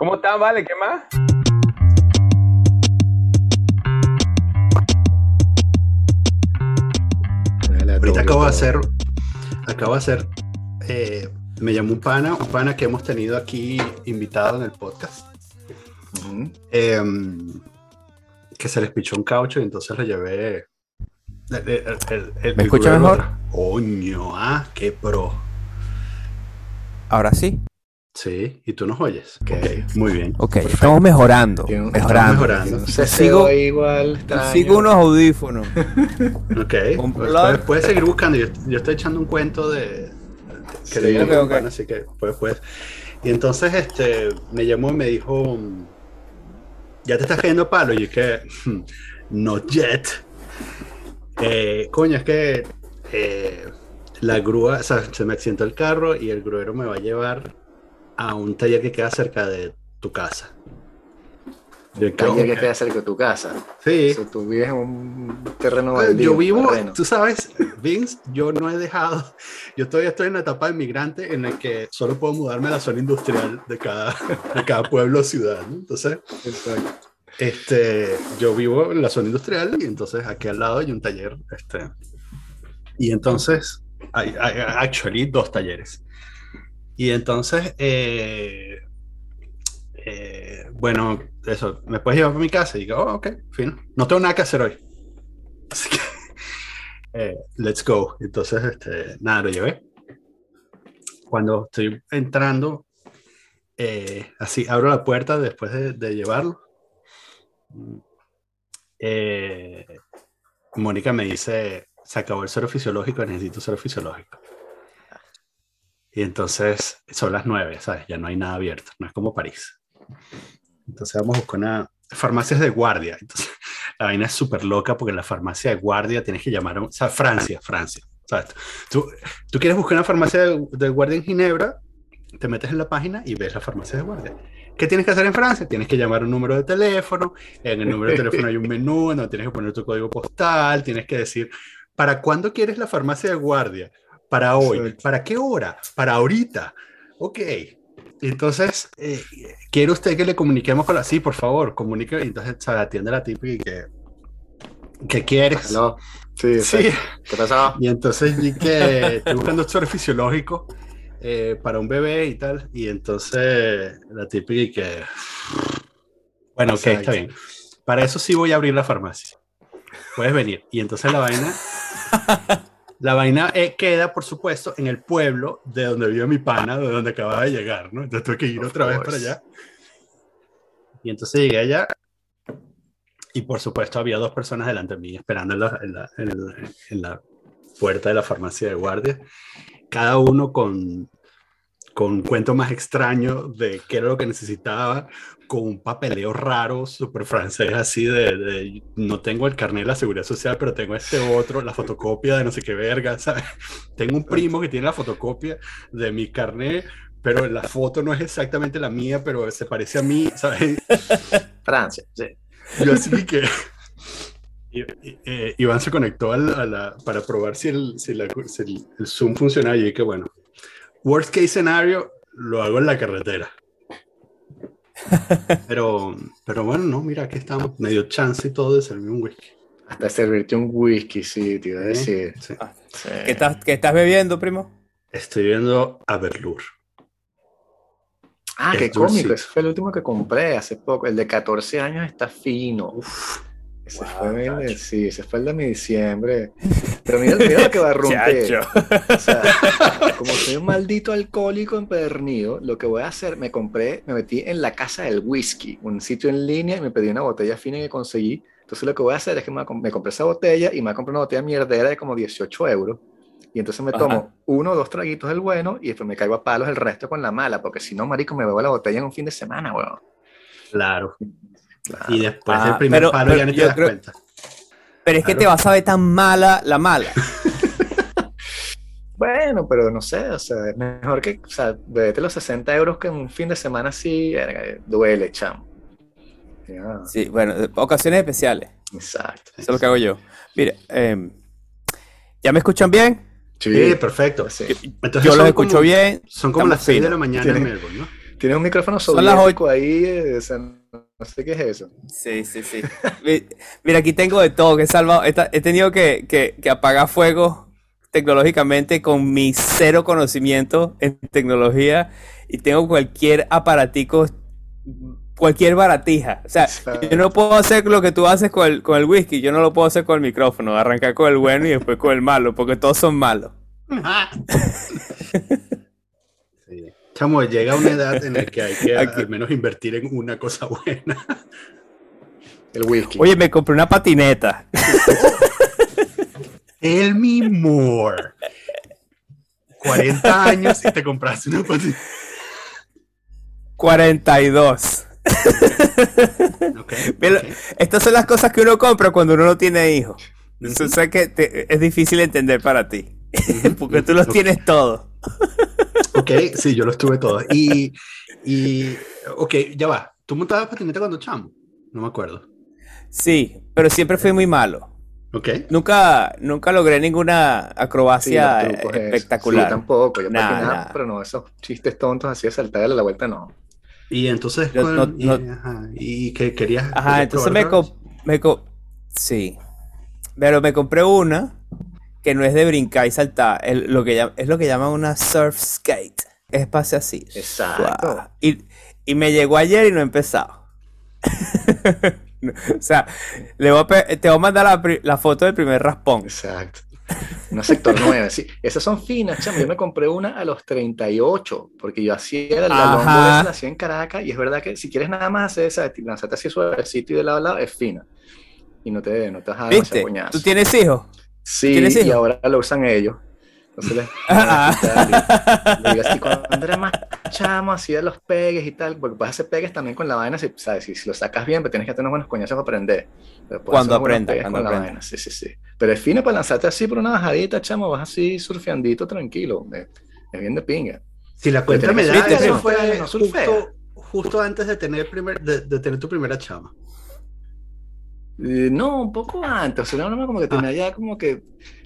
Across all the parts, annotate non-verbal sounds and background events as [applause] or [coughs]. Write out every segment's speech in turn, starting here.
¿Cómo están, vale? ¿Qué más? Ahorita acabo de hacer, acabo de hacer, eh, me llamó un pana, un pana que hemos tenido aquí invitado en el podcast, eh, que se les pichó un caucho y entonces le llevé. el- el- el- el- ¿Me escucha mejor? Coño, ah, qué pro. Ahora sí. Sí, y tú nos oyes. Ok. Ok, muy bien. Ok, estamos mejorando. Mejorando. mejorando. No sé, Sigo- sigo igual. extraño. Sigo unos audífonos. [laughs] Ok, [laughs] pues, puedes, puedes seguir buscando. Yo, yo estoy echando un cuento de que Sí, leí en ok, un ok. pana, así que pues, pues. Y entonces este me llamó y me dijo, ya te estás cayendo palo. Y yo que, "Hmm, not yet. Eh, coño, es que eh, la grúa, o sea, se me accidentó el carro y el gruero me va a llevar a un taller que queda cerca de tu casa. Yo, Taller que queda cerca de tu casa. Sí. O sea, tú vives en un terreno Pues, baldío, yo vivo, terreno. tú sabes, Vince, yo no he dejado, yo todavía estoy en la etapa de migrante en la que solo puedo mudarme a la zona industrial de cada, de cada pueblo o ciudad, ¿no? Entonces, Exacto. este, yo vivo en la zona industrial y entonces aquí al lado hay un taller, este, y entonces, hay, hay actually dos talleres. Y entonces, eh, eh, bueno, eso, ¿me puedes llevar para mi casa? Y digo, oh, ok, fino. No tengo nada que hacer hoy. [laughs] Así que, eh, let's go. Entonces, este, nada, lo llevé. Cuando estoy entrando, eh, así, abro la puerta después de, de llevarlo. Eh, Mónica me dice, se acabó el cero fisiológico, necesito cero fisiológico. Y entonces son las nueve, ¿sabes? Ya no hay nada abierto, no es como París. Entonces vamos a buscar una farmacias de guardia. Entonces [laughs] la vaina es súper loca porque en la farmacia de guardia tienes que llamar a, o sea, Francia, Francia. ¿sabes? Tú, tú quieres buscar una farmacia de, guardia en Ginebra, te metes en la página y ves la farmacia de guardia. ¿Qué tienes que hacer en Francia? Tienes que llamar un número de teléfono, en el número de teléfono hay un menú, donde tienes que poner tu código postal, tienes que decir, ¿para cuándo quieres la farmacia de guardia? Para hoy. Exacto. ¿Para qué hora? Para ahorita. Ok. Entonces, eh, ¿quiere usted que le comuniquemos con la... Sí, por favor, comunique. Entonces, se atiende la típica y que... ¿Qué quieres? Hello. Sí, Sí. ¿Qué pasó? Y entonces vi que estoy buscando suero fisiológico eh, para un bebé y tal. Y entonces la típica y que. Bueno, ok, está bien. Para eso sí voy a abrir la farmacia. Puedes venir. Y entonces la vaina. [laughs] La vaina eh, queda, por supuesto, en el pueblo de donde vive mi pana, de donde acaba de llegar, ¿no? Entonces tuve que ir Of otra vez para allá. Y entonces llegué allá. Y por supuesto había dos personas delante de mí esperando en la, en la- en la puerta de la farmacia de guardia, cada uno con, con un cuento más extraño de qué era lo que necesitaba, con un papeleo raro, súper francés, así de, de, no tengo el carnet de la seguridad social, pero tengo este otro, la fotocopia de no sé qué verga, [laughs] ¿sabes? Tengo un primo que tiene la fotocopia de mi carnet, pero la foto no es exactamente la mía, pero se parece a mí, ¿sabes? [laughs] Francia, sí. Yo así que eh, Iván se conectó al- a la, para probar si, el, si, la- si el, el Zoom funcionaba y que bueno, worst case scenario, lo hago en la carretera. [laughs] Pero, pero bueno, no, mira, aquí estamos, me dio chance y todo de servirme un whisky. Hasta servirte un whisky, sí, te iba a decir. Sí. Sí. ¿Qué estás, qué estás bebiendo, primo? Estoy viendo Aberlur. Ah, Es qué cómico. Ese fue el último que compré hace poco. El de 14 años está fino. Uf. Ese, Wow, fue el sí, ese fue el de mi diciembre. [laughs] Pero mira, mira lo que va a romper. O sea, como soy un maldito alcohólico empedernido, lo que voy a hacer, me compré, me metí en la casa del whisky, un sitio en línea, y me pedí una botella fina que conseguí. Entonces lo que voy a hacer es que me, me compré esa botella y me comprar una botella mierdera de como 18 euros. Y entonces me tomo Ajá. uno o dos traguitos del bueno y después me caigo a palos el resto con la mala, porque si no, marico, me bebo la botella en un fin de semana, weón. Claro. Claro. Y después Ah, del primer pero- palo pero ya ni te das creo- cuenta. Pero es que te vas a ver tan mala la mala. [laughs] Bueno, pero no sé, o sea, es mejor que, o sea, bebete los 60 euros que en un fin de semana así, verga, duele, chamo. Ya, Sí, bueno, ocasiones especiales. exacto. Eso es lo que hago yo. Mire, em, ¿ya me escuchan bien? Sí, perfecto. Sí. Entonces yo los escucho como- bien. Son como las Estamos 6 de la mañana en Tiene- Melbourne, ¿no? Tienes un micrófono Son las soviético ahí, eh, o sea, no sé qué es eso. Sí, sí, sí. Mi- Mira, aquí tengo de todo, que he salvado. He, tenido que, que- que apagar fuego tecnológicamente con mi cero conocimiento en tecnología y tengo cualquier aparatico, cualquier baratija. O sea, yo no puedo hacer lo que tú haces con el, con el whisky, yo no lo puedo hacer con el micrófono, arrancar con el bueno y después con el malo, porque todos son malos. [laughs] Chamo, llega una edad en la que hay que [laughs] Aquí. al menos invertir en una cosa buena. [laughs] El whisky. Oye, me compré una patineta. Tell me more. 40 años y te compraste una patineta. 42. Ok, [laughs] Mira, ok. Estas son las cosas que uno compra cuando uno no tiene hijos. Eso sé que te- es difícil entender para ti. Porque tú los tienes todos. Ok, sí, yo los tuve todos. Y, y, ok, ya va. ¿Tú montabas patineta cuando chamo? No me acuerdo. Sí, pero siempre fui muy malo. Ok. Nunca, nunca logré ninguna Sí, acrobacia eso. espectacular. Sí, tampoco. Yo Nada, patinaba, nada. pero no, esos chistes tontos así de saltar a la vuelta, no. Y entonces, Yo ¿cuál- no- y, no- ajá, ¿y qué querías? Ajá, querías entonces me, otra vez? co- me co- Sí. Pero me compré una que no es de brincar y saltar. el- lo que es lo que llaman una surf skate. Es pase así. Exacto. Y, y me llegó ayer y no he empezado. [laughs] o sea, le voy a pe- te voy a mandar la, foto del primer raspón. Exacto. Una sector 9, sí. Esas son finas, chamo. Yo me compré una a los 38, porque yo hacía la la hacía en Caracas, y es verdad que si quieres nada más hacer esa, lanzarte así suavecito y de lado a lado, es fina. Y no te, no te vas a dar ¿Viste? ¿Tú tienes hijos? Sí, tienes y ahora lo usan ellos. Entonces les, [laughs] Ah. le digo así, cuando era más chamo, hacía los pegues y tal, porque puedes hacer pegues también con la vaina, si, ¿sabes? Si, si lo sacas bien, pero tienes que tener unos buenos coñazos para aprender. Puedes Cuando hacer unos buenos aprenda, pegues cuando con la vaina, Sí, sí, sí. Pero es fino para lanzarte así por una bajadita, chamo, vas así surfeandito, tranquilo. Es, es bien de pinga. Si la cuenta me da, eso no fue no justo, justo antes de tener, primer, de, de tener tu primera chama. Eh, no, un poco antes, o sea, una broma como que Ah. tenía ya como que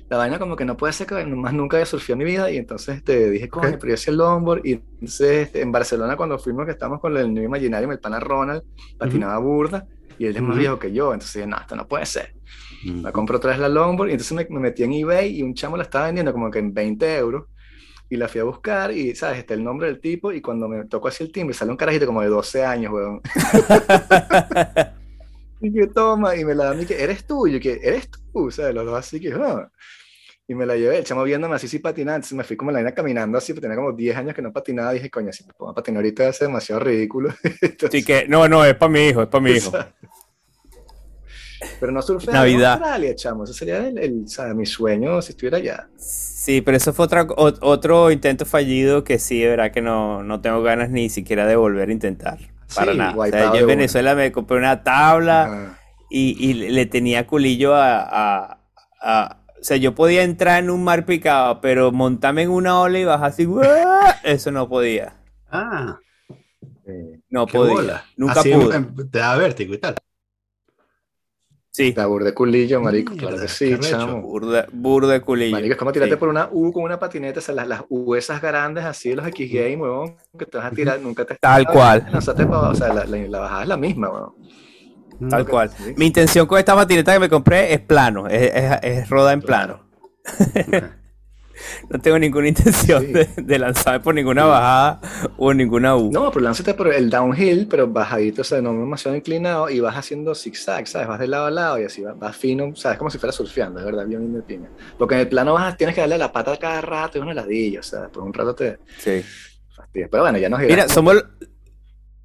la vaina como que no puede ser que más nunca había surfeado en mi vida y entonces te dije, coño, Ok. pero yo hacía el longboard y entonces este, en Barcelona cuando fuimos que estábamos con el New Imaginarium, el pana Ronald, patinaba burda y él es más Ujú. viejo que yo, entonces dije, no, esto no puede ser. Mm. Me compré otra vez la longboard y entonces me, me metí en eBay y un chamo la estaba vendiendo como que en 20 euros y la fui a buscar y, ¿sabes? Está el nombre del tipo y cuando me tocó así el timbre sale un carajito como de 12 años, weón. [laughs] Y que toma, y me la da a mí que eres tú, y yo que eres tú, ¿sabes? Los dos así que, ah. Y me la llevé, el chamo viéndome así, sí patinando, me fui como en la vaina caminando así, porque tenía como 10 años que no patinaba, dije, coño, si me pongo a patinar ahorita va a ser demasiado ridículo. [laughs] Entonces, Así que, no, no, es para mi hijo, es para mi hijo. Pero no surfear Navidad. en Australia, chamo, eso sería el, el, ¿sabes? mi sueño si estuviera allá. Sí, pero eso fue otra, o- otro intento fallido que sí, de verdad que no, no tengo ganas ni siquiera de volver a intentar. Para Sí, nada. O sea, wipeado yo en una. Venezuela me compré una tabla y, y le tenía culillo a, a- a- O sea, yo podía entrar en un mar picado, pero montarme en una ola y bajar así, ¡guau! eso no podía. Ah, No podía. bola. Nunca Así pude. te da vértigo y tal. Sí, La burde culillo, marico, Mierda, claro que sí, chamo. burda, burda de culillo. Marico, es como tirarte Sí. por una U con una patineta, o sea, las, las U esas grandes así de los X-Game, weón, que te vas a tirar, nunca te Tal cual. Pa- o sea, la, la, la bajada es la misma, weón. Mm. Tal cual. Sí. Mi intención con esta patineta que me compré es plano, es, es, es roda en plano. No tengo ninguna intención Sí. de, de lanzarme por ninguna bajada o ninguna U. No, pero lánzate por el downhill, pero bajadito, o sea, no demasiado inclinado y vas haciendo zigzag, ¿sabes? Vas de lado a lado y así vas, vas fino, ¿sabes? Como si fuera surfeando, es verdad, bien, bien de pinga. Porque en el plano vas, tienes que darle la pata cada rato, es un heladillo, o sea, por un rato te Sí. fastidias. Pero bueno, ya nos Mira, somos,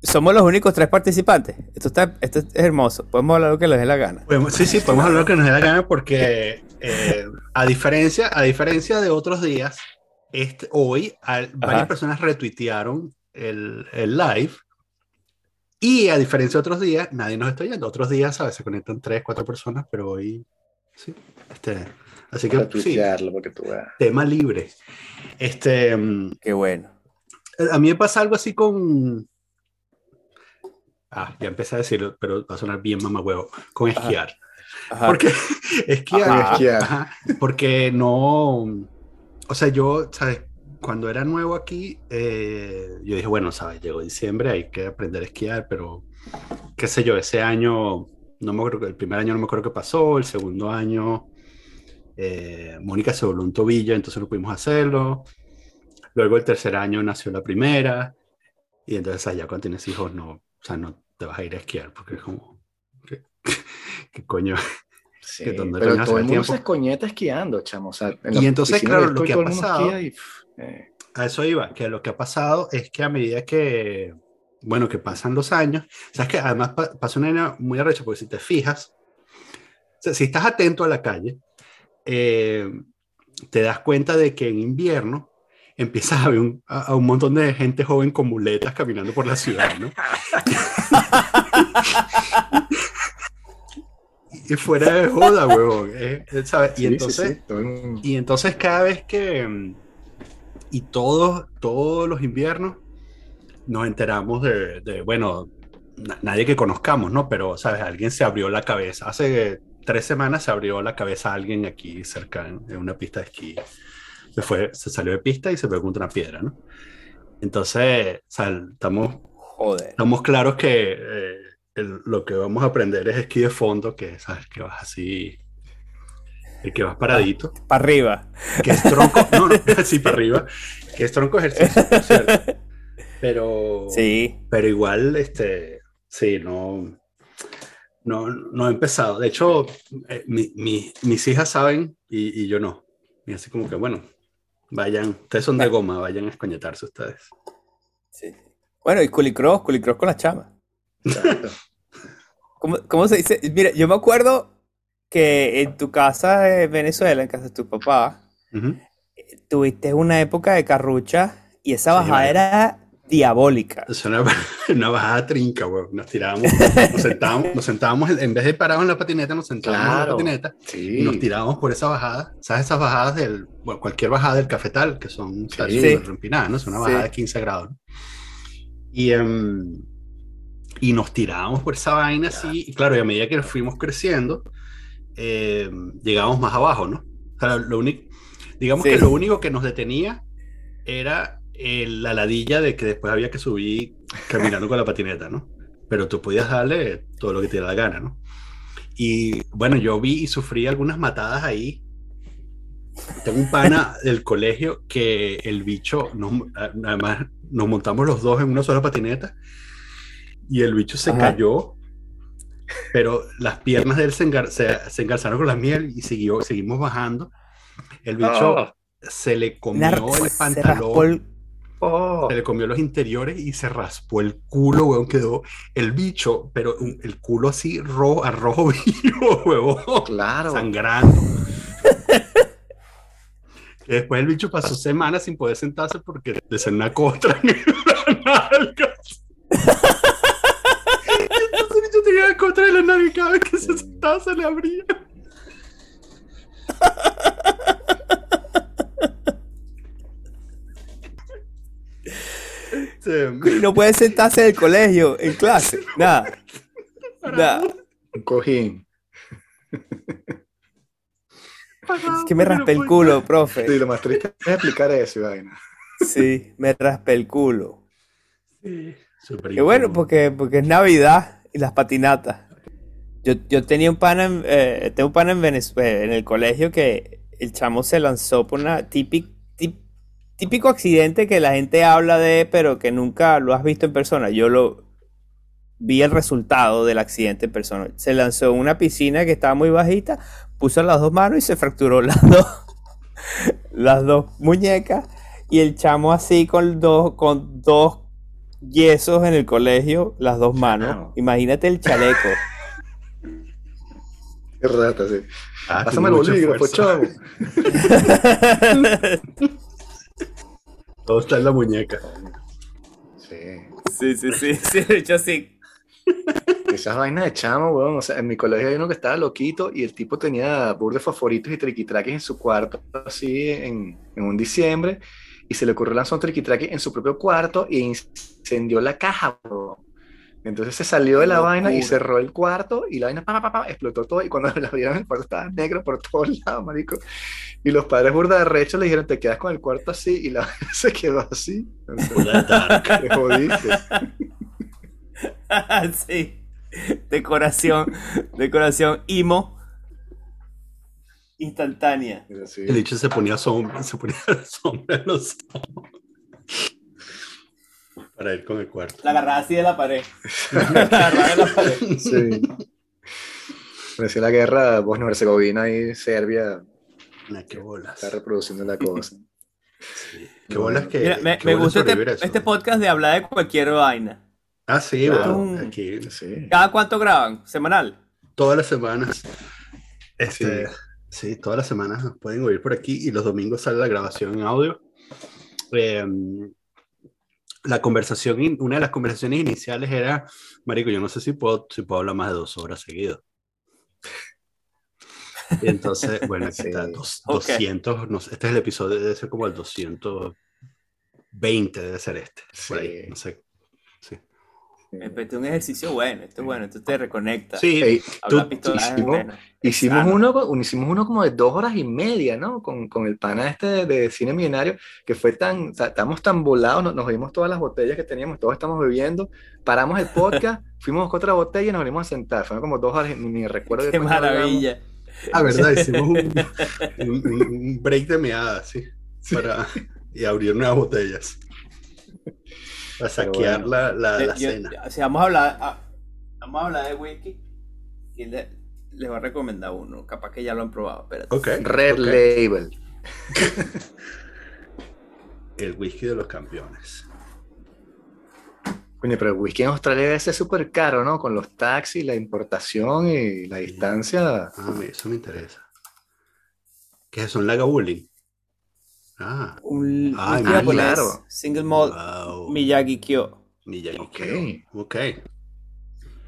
somos los únicos tres participantes. Esto, está, esto es hermoso. Podemos hablar lo que les dé la gana. Podemos- sí, sí, podemos hablar lo que nos dé la gana porque eh, a, diferencia, a diferencia de otros días, este, hoy a- varias personas retuitearon el, el live y a diferencia de otros días, nadie nos está oyendo. Otros días, ¿sabes? Se conectan tres, cuatro personas, pero hoy sí. Este, así que sí, porque tú veas. tema libre. Este, mm, Qué bueno. a mí me pasa algo así con... Ah, ya empecé a decirlo, pero va a sonar bien mamagüevo. Con esquiar. Ajá. Porque [laughs] esquiar, Ajá. Esquiar. ajá, porque no, o sea, yo, ¿sabes? cuando era nuevo aquí, eh, yo dije, bueno, sabes, llegó diciembre, hay que aprender a esquiar, pero qué sé yo, ese año, no me acuerdo, el primer año no me acuerdo qué pasó, el segundo año, eh, Mónica se voló un tobillo, entonces no pudimos hacerlo. Luego el tercer año nació la primera, y entonces allá cuando tienes hijos, no, o sea, no te vas a ir a esquiar, porque es como, ¿qué, qué coño? Sí, que donde pero todo el mundo tiempo. se escoñeta esquiando, chamo. O sea, en Y entonces, claro, lo que ha pasado- y, pff, eh, A eso iba, que lo que ha pasado es que a medida que, bueno, que pasan los años, sabes que además pa- pasa una vaina muy arrecha, porque si te fijas, o sea, si estás atento a la calle, eh, te das cuenta de que en invierno empiezas a ver un, a, a un montón de gente joven con muletas caminando por la ciudad, ¿no? [laughs] y fuera de joda, huevón. [laughs] eh, ¿sabes? sí, y sí, entonces, sí, mundo. y entonces cada vez que, mm, y todos, todos los inviernos, nos enteramos de, de, bueno, na- nadie que conozcamos, ¿no? Pero, ¿sabes? Alguien se abrió la cabeza. Hace tres semanas se abrió la cabeza a alguien aquí cerca en, en una pista de esquí. Se fue, se salió de pista y se pegó contra una piedra, ¿no? Entonces, o sea, estamos Joder. estamos claros que eh, el- lo que vamos a aprender es esquí de fondo, que sabes que vas así, el que vas paradito, Para arriba. que es tronco, no, no, [laughs] así para arriba, que es tronco ejercicio, por cierto. [laughs] Pero, Sí. pero igual, este, sí, no, no, no he empezado. De hecho, eh, mi- mi- mis hijas saben y, y yo no. Y así como que, bueno, vayan, ustedes son de goma, vayan a escoñetarse ustedes. sí. Bueno, y culicross, culicross con la chama. Exacto. [laughs] ¿Cómo, cómo se dice? Mira, yo me acuerdo que en tu casa de Venezuela, en casa de tu papá, Ujú. tuviste una época de carrucha y esa Sí, bajada vale. era diabólica. Es una, [laughs] una bajada trinca, weón. Nos tirábamos, [laughs] nos sentábamos, nos sentábamos, en vez de parados en la patineta, nos sentábamos en la Claro. patineta y Sí. nos tirábamos por esa bajada. ¿Sabes? Esas bajadas del, bueno, cualquier bajada del cafetal, que son Sí. súper empinadas, ¿no? Es una Sí. bajada de 15 grados. ¿no? Y, em, y nos tirábamos por esa vaina así, y claro, y a medida que fuimos creciendo, em, llegábamos más abajo, ¿no? O sea, lo único, digamos Sí. que lo único que nos detenía era eh, la ladilla de que después había que subir caminando con la patineta, ¿no? Pero tú podías darle todo lo que te diera la gana, ¿no? Y bueno, yo vi y sufrí algunas matadas ahí. Tengo un pana [laughs] del colegio que el bicho, nos- además nos montamos los dos en una sola patineta y el bicho se Ajá. cayó, pero las piernas de él se, engar- se, se engarzaron con las mías y siguió, seguimos bajando. El bicho Ah. se le comió Una- el se pantalón, raspó el- Oh. se le comió los interiores y se raspó el culo, weón, quedó el bicho, pero un- el culo así rojo, a rojo vivo, huevón, Claro. sangrando. Y [laughs] después el bicho pasó semanas sin poder sentarse porque le salió una costra en la [laughs] nalga. Y entonces bicho tenía la y cada vez que se sentaba se le abría. Sí. Y [laughs] no puede sentarse en el colegio, en clase. [laughs] Nada. Nada. Un cojín. Es que me raspé el culo, profe. Sí, lo más triste es explicar eso, vaina. Sí, me raspé el culo. Sí, súper Qué bueno, porque, porque es Navidad y las patinatas. Yo, yo tenía un pana en, eh, tengo un pana en Venezuela, en el colegio, que el chamo se lanzó por una típico, típico accidente que la gente habla de, pero que nunca lo has visto en persona. Yo lo vi el resultado del accidente en persona. Se lanzó una piscina que estaba muy bajita, puso las dos manos y se fracturó [laughs] las dos, las dos muñecas. Y el chamo así con dos, con dos yesos en el colegio, las dos manos. Imagínate el chaleco. Qué rata, sí. Ah, Pásame el bolígrafo, chavo. [laughs] Todo está en la muñeca. Sí. sí, sí, sí, sí, de hecho sí. Esas vainas de chamo, weón. O sea, en mi colegio hay uno que estaba loquito y el tipo tenía burdes favoritos y triquitraques en su cuarto, así en, en un diciembre. Y se le ocurrió lanzar un triquitraque en su propio cuarto e incendió la caja, weón. Entonces se salió de la Locura. vaina y cerró el cuarto y la vaina pa, pa, pa, pa, explotó todo y cuando [laughs] la vieron el cuarto estaba negro por todos lados, marico. Y los padres burda de recho le dijeron, te quedas con el cuarto así y la [laughs] vaina se quedó así. Entonces, te jodiste. [laughs] sí. Decoración, decoración imo instantánea. Sí. El dicho se ponía sombra, se ponía sombra en los ojos. Para ir con el cuarto. La agarraba así de la pared. [laughs] La agarraba de la pared. Sí. Parecía la guerra Bosnia-Herzegovina y Serbia qué bolas. está reproduciendo la cosa. Qué bolas que. Mira, me, me gusta este, eso. este podcast de hablar de cualquier vaina. Ah, sí, Claro. bueno, aquí Sí. ¿Cada cuánto graban? ¿Semanal? todas las semanas. Este, Sí. sí. todas las semanas nos pueden oír por aquí y los domingos sale la grabación en audio. Eh, la conversación, in- una de las conversaciones iniciales era, Marico, yo no sé si puedo, si puedo hablar más de dos horas seguido. Y entonces, [laughs] bueno, aquí Sí. está, dos- Ok. 200, no sé, este es el episodio, debe ser como el 220, debe ser este, por ahí, Sí. no sé. Este es un ejercicio bueno, esto es bueno, esto te reconecta. sí tú- es hicimos-. Hicimos uno, hicimos uno como de dos horas y media, ¿no? Con, con el pana este de, de cine millonario, que fue tan, o sea, estábamos tan volados, nos, nos dimos todas las botellas que teníamos, todos estamos bebiendo, paramos el podcast, [laughs] fuimos buscar otra botella y nos venimos a sentar. Fueron como dos horas, ni, ni recuerdo Qué maravilla. Ah, verdad, hicimos [laughs] un, un- un break de meada, sí, para, y abrir nuevas botellas. [laughs] Para saquear bueno. la, la, la Yo- cena. si vamos a hablar, ah, vamos a hablar de whisky, y le, les voy a recomendar uno, capaz que ya lo han probado, espérate. Ok. Red. Label. [laughs] El whisky de los campeones. Coño, pero el whisky en Australia debe ser súper caro, ¿no? Con los taxis, la importación y la distancia. Ah, me- eso me interesa. ¿Qué es un Lagavulin? Ah, Un japonés, claro. single malt wow. Miyagi Kyo. Miyagi Ok. Kyo. Ok.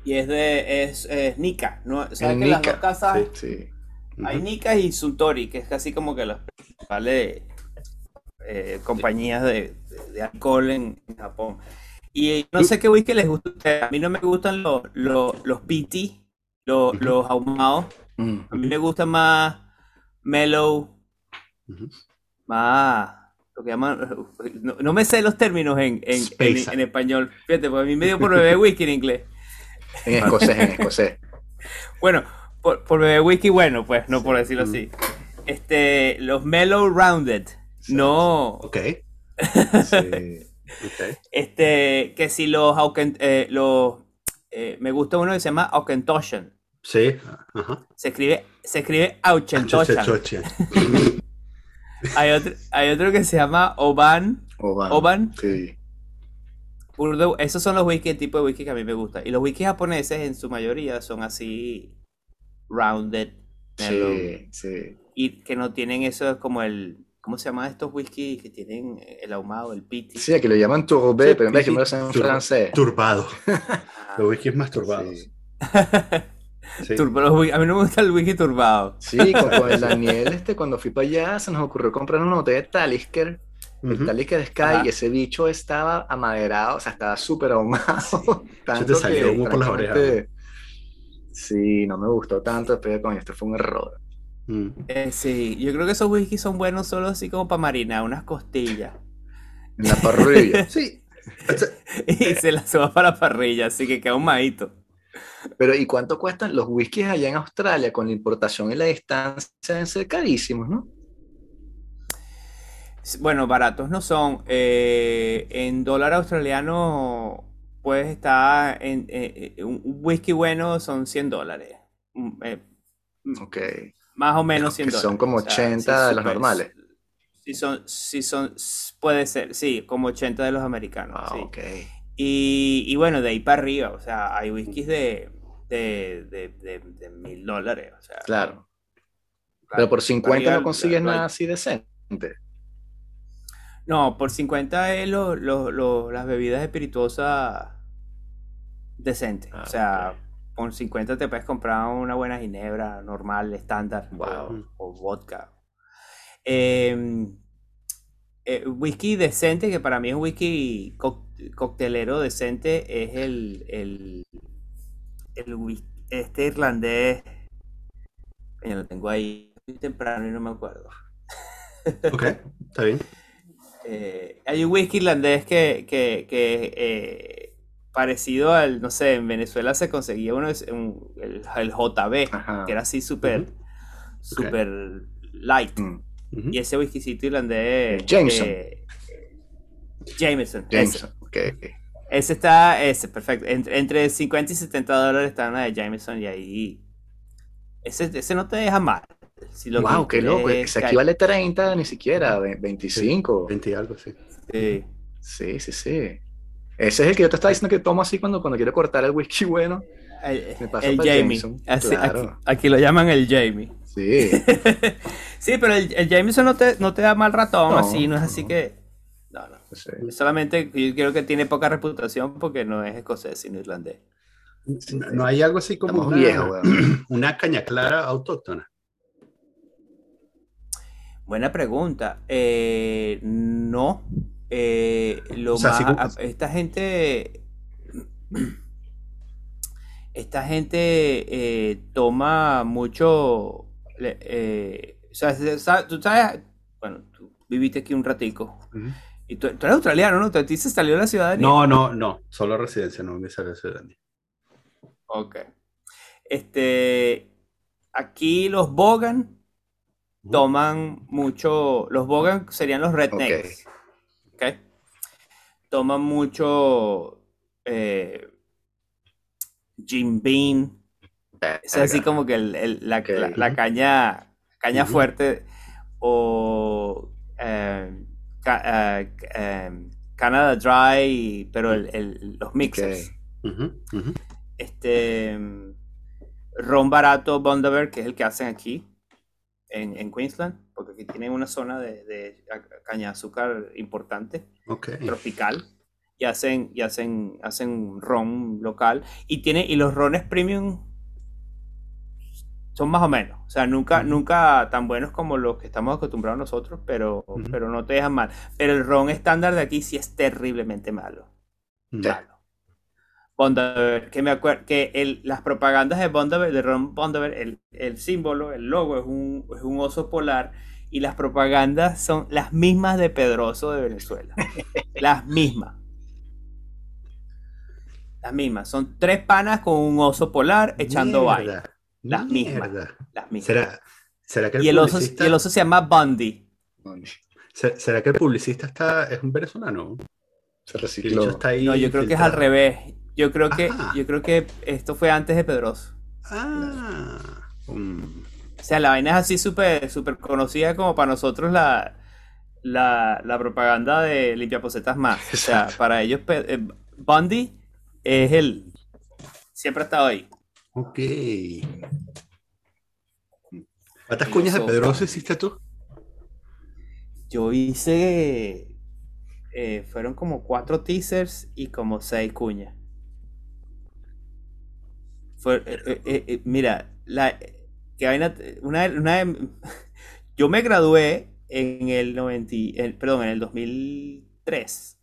Y es de, es, es Nika, ¿no? ¿Sabes El que las Nika, dos casas, Sí. hay Ujú. Nika y Suntory, que es casi como que las principales eh, compañías de, de- de alcohol en, en Japón. Y no sé qué whisky les gusta a ustedes. A mí no me gustan los, los, los PT, los, ahumados. Mm. A mí me gusta más mellow. Más lo que llaman. [laughs] No, no me sé los términos en, en, en, español. Fíjate, pues a mí me dio por beber whisky en inglés. En escocés, en escocés. [laughs] Bueno, por, por beber whisky, bueno, pues no por decirlo así. Este, los mellow rounded. No, Ok. [laughs] Sí. Ok. este, que si los, eh, los eh, me gusta uno que se llama Aukentoschen. Sí. Ajá. Se escribe, se escribe Auchentoshan. Hay otro, hay otro que se llama Oban. Oban. Oban. Sí. Urdu- esos son los whisky, el tipo de whisky que a mí me gusta. Y los whisky japoneses en su mayoría son así rounded, mellow, Sí, sí. y que no tienen eso como el, ¿cómo se llaman estos whisky que tienen el ahumado, el piti? Sí, aquí lo llaman tourbé, Sí, pero en vez que me lo hacen en francés. Turbado. Ah, [laughs] Los whiskies más turbados. [laughs] Sí. Sí. turbo- los whi- a mí no me gusta el whisky turbado. Sí, con, con el Daniel, este, cuando fui para allá, se nos ocurrió comprar una botella de Talisker, el. Talisker Sky, Ajá. y ese bicho estaba amaderado, o sea, estaba súper ahumado. [laughs] tanto te salió humo por las orejas, Sí, no me gustó tanto, después de coño, esto fue un error. Mm. Eh, sí, yo creo que esos whisky son buenos solo así como para marinar unas costillas. En la parrilla. Sí. [laughs] Y se las suba para la parrilla, así que queda ahumadito. Pero, ¿y cuánto cuestan los whiskies allá en Australia con la importación y la distancia? Deben ser carísimos, ¿no? Bueno, baratos no son. Eh, en dólar australiano puedes estar en eh, eh, un whisky bueno son 100 dólares. Mm, eh, Ok. más o menos 100 Que dólares. son como O sea, 80 de los normales. Sí son, sí son, puede ser, sí, como 80 de los americanos. Ah, sí. ok. Y, y bueno, de ahí para arriba, o sea, hay whiskies de, de, mil dólares. O sea, Claro. claro, Pero por para 50 arriba, no consigues nada así decente. No, por 50 es lo- lo- lo- las bebidas espirituosas decentes. Ah, o sea, con 50 te puedes comprar una buena ginebra normal, estándar. Wow. O, o vodka. Em, eh, whisky decente, que para mí es un whisky co- coctelero decente, es el, el, el whis- este irlandés. Ya lo tengo ahí muy temprano y no me acuerdo. [laughs] Ok, está bien. Eh, hay un whisky irlandés que, que, que, eh, parecido al, no sé, en Venezuela se conseguía uno, un- el, el JB, Ajá. que era así súper, súper light. Mm, Y ese whiskycito irlandés. El Jameson. eh, Jameson. Jameson. Ese, ok, ok. ese está, ese, perfecto. Entre, entre 50 y 70 dólares está una de Jameson y ahí. Ese, ese no te deja mal. Si lo wow, que qué loco. ca- aquí vale 30, ni siquiera, ve- 25. 20 y algo, sí. Sí. Sí, sí, sí. Ese es el que yo te estaba diciendo que tomo así cuando, cuando quiero cortar el whisky bueno. El, Me paso el para Jamie. Jameson, Así- claro. aquí, aquí lo llaman el Jamie. Sí. [laughs] sí, pero el, el Jameson no te, no te da mal ratón, No, así, no es así no. que. No, no. sí. Solamente yo creo que tiene poca reputación porque no es escocés, sino irlandés. No, no hay algo así como una, viejos, weón. [clears throat] una caña clara autóctona. Buena pregunta. Eh, no. Eh, lo O sea, más- esta gente. [clears throat] Esta gente eh, toma mucho. eh, sea, tú sabes. Bueno, tú viviste aquí un ratico. Y tú, tú eres australiano, ¿no? ¿A ti se salió la ciudadanía? No, no, no. Solo residencia, no me sale ciudadanía. Ok. Este. Aquí los Bogan toman mucho. Los Bogan serían los rednecks. ¿ok? Toman mucho. Eh, Jim Beam. Es así como que el- la, la- la caña, caña fuerte. O. eh, ca- eh, eh, Canada Dry, pero el- el- los mixers. Este. Ron barato Bundaberg, que es el que hacen aquí. En, en Queensland, porque aquí tienen una zona de, caña de azúcar importante tropical y hacen y hacen hacen ron local y tiene y los rones premium son más o menos o sea nunca nunca tan buenos como los que estamos acostumbrados nosotros pero pero no te dejan mal pero el ron estándar de aquí sí es terriblemente malo Ya. malo que me acuerdo que el, las propagandas de Bundaberg, de Ron Bundaberg, el, el símbolo, el logo es un, es un oso polar y las propagandas son las mismas de Pedroso de Venezuela. [laughs] las mismas. Las mismas. Son tres panas con un oso polar echando vaina. Mierda, Las mismas. Las mismas. ¿Será, será que el y, el oso, y el oso se llama Bundy. se- será que el publicista está, es un venezolano? Se recicló. está ahí No, yo creo que es al revés. Yo creo que, Ajá. yo creo que esto fue antes de Pedroso. Ah. mm. O sea, la vaina es así súper súper conocida como para nosotros la, la, la propaganda de Limpiaposetas más. O sea, para ellos eh, Bundy es el... Siempre ha estado ahí. Ok. ¿Cuántas cuñas de Pedroso hiciste tú? Yo hice... eh, fueron como cuatro teasers y como seis cuñas. Fue, eh, eh, mira, la, que vaina, una, una de- [laughs] yo me gradué en el 90, y- en- perdón, en el 2003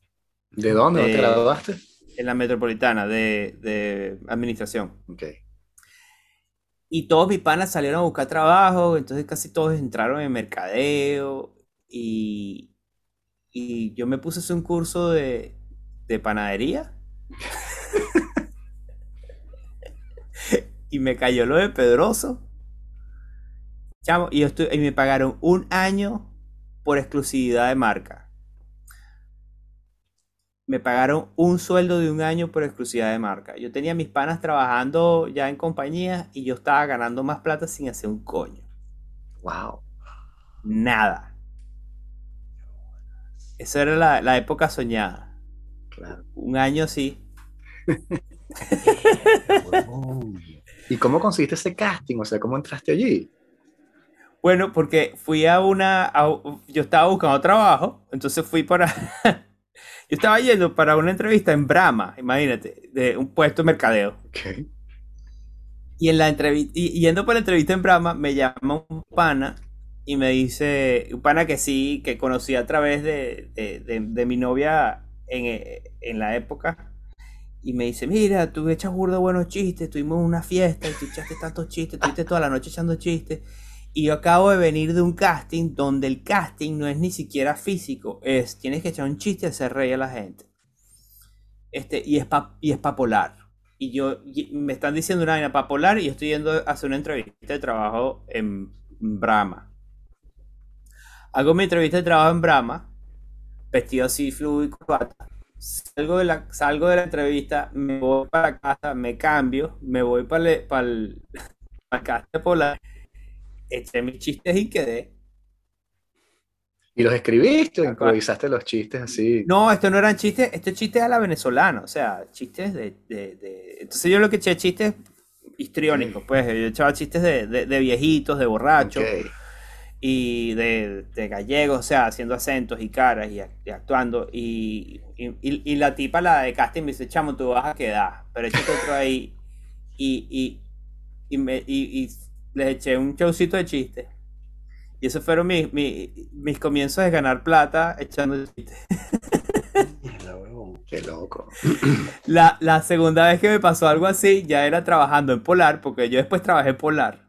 ¿De dónde? ¿No Eh, te graduaste? en la metropolitana de, de administración. Ok. Y todos mis panas salieron a buscar trabajo, entonces casi todos entraron en mercadeo y, y yo me puse a hacer un curso de, de panadería. [laughs] y me cayó lo de Pedroso. Chamo, y, yo estoy- y me pagaron un año por exclusividad de marca. Me pagaron un sueldo de un año por exclusividad de marca. Yo tenía mis panas trabajando ya en compañías y yo estaba ganando más plata sin hacer un coño. Wow. Nada. Esa era la, la época soñada. Claro. Un año sí. [laughs] ¿Y cómo conseguiste ese casting? O sea, ¿cómo entraste allí? Bueno, porque fui a una. a- yo estaba buscando trabajo, entonces fui para. Yo estaba yendo para una entrevista en Brahma, imagínate, de un puesto de mercadeo. Ok. Y en la entrevista, y yendo para la entrevista en Brahma, me llama un pana y me dice, un pana que sí, que conocí a través de, de, de, mi novia en, en, la época, y me dice, mira, tú echas burdo buenos chistes, tuvimos una fiesta y tú echaste tantos chistes, estuviste toda la noche echando chistes, y yo acabo de venir de un casting donde el casting no es ni siquiera físico, es, tienes que echar un chiste y hacer reír a la gente. Este, y es pa, y es polar. Y yo, me están diciendo una vaina para polar y yo estoy yendo a hacer una entrevista de trabajo en Brahma Hago mi entrevista de trabajo en Brahma, vestido así, fluido y Salgo de, la, salgo de la entrevista, me voy para casa, me cambio, me voy para el, para [laughs] el, para casa de Polar, eché mis chistes y quedé. ¿Y los escribiste o improvisaste los chistes así? No, esto no eran chistes, estos chistes a la venezolana, o sea, chistes de, de, Entonces yo lo que eché chistes histriónicos, pues yo echaba chistes de, de, viejitos, de borrachos y de, de gallegos, o sea, haciendo acentos y caras y, actuando. Y, y, la tipa, la de casting, me dice, chamo, tú vas a quedar, pero échate otro ahí. Y, y, me, y, les eché un showcito de chistes. Y esos fueron mis, mis, comienzos de ganar plata echando chistes. Qué loco. La, la segunda vez que me pasó algo así, ya era trabajando en Polar, porque yo después trabajé en Polar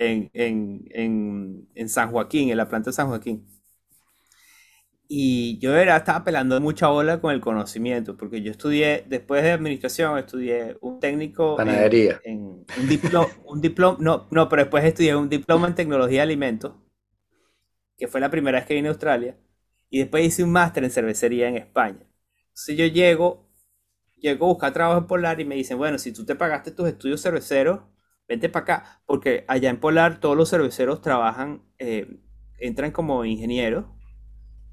en, San Joaquín, en la planta de San Joaquín. Y yo era, estaba pelando mucha bola con el conocimiento, porque yo estudié, después de administración, estudié un técnico. Panadería. En, un diploma, un diploma, no, no, pero después estudié un diploma en tecnología de alimentos, que fue la primera vez que vine a Australia, y después hice un máster en cervecería en España. Entonces yo llego, llego a buscar trabajo en Polar y me dicen, bueno, si tú te pagaste tus estudios cerveceros, vente para acá, porque allá en Polar todos los cerveceros trabajan, eh, entran como ingenieros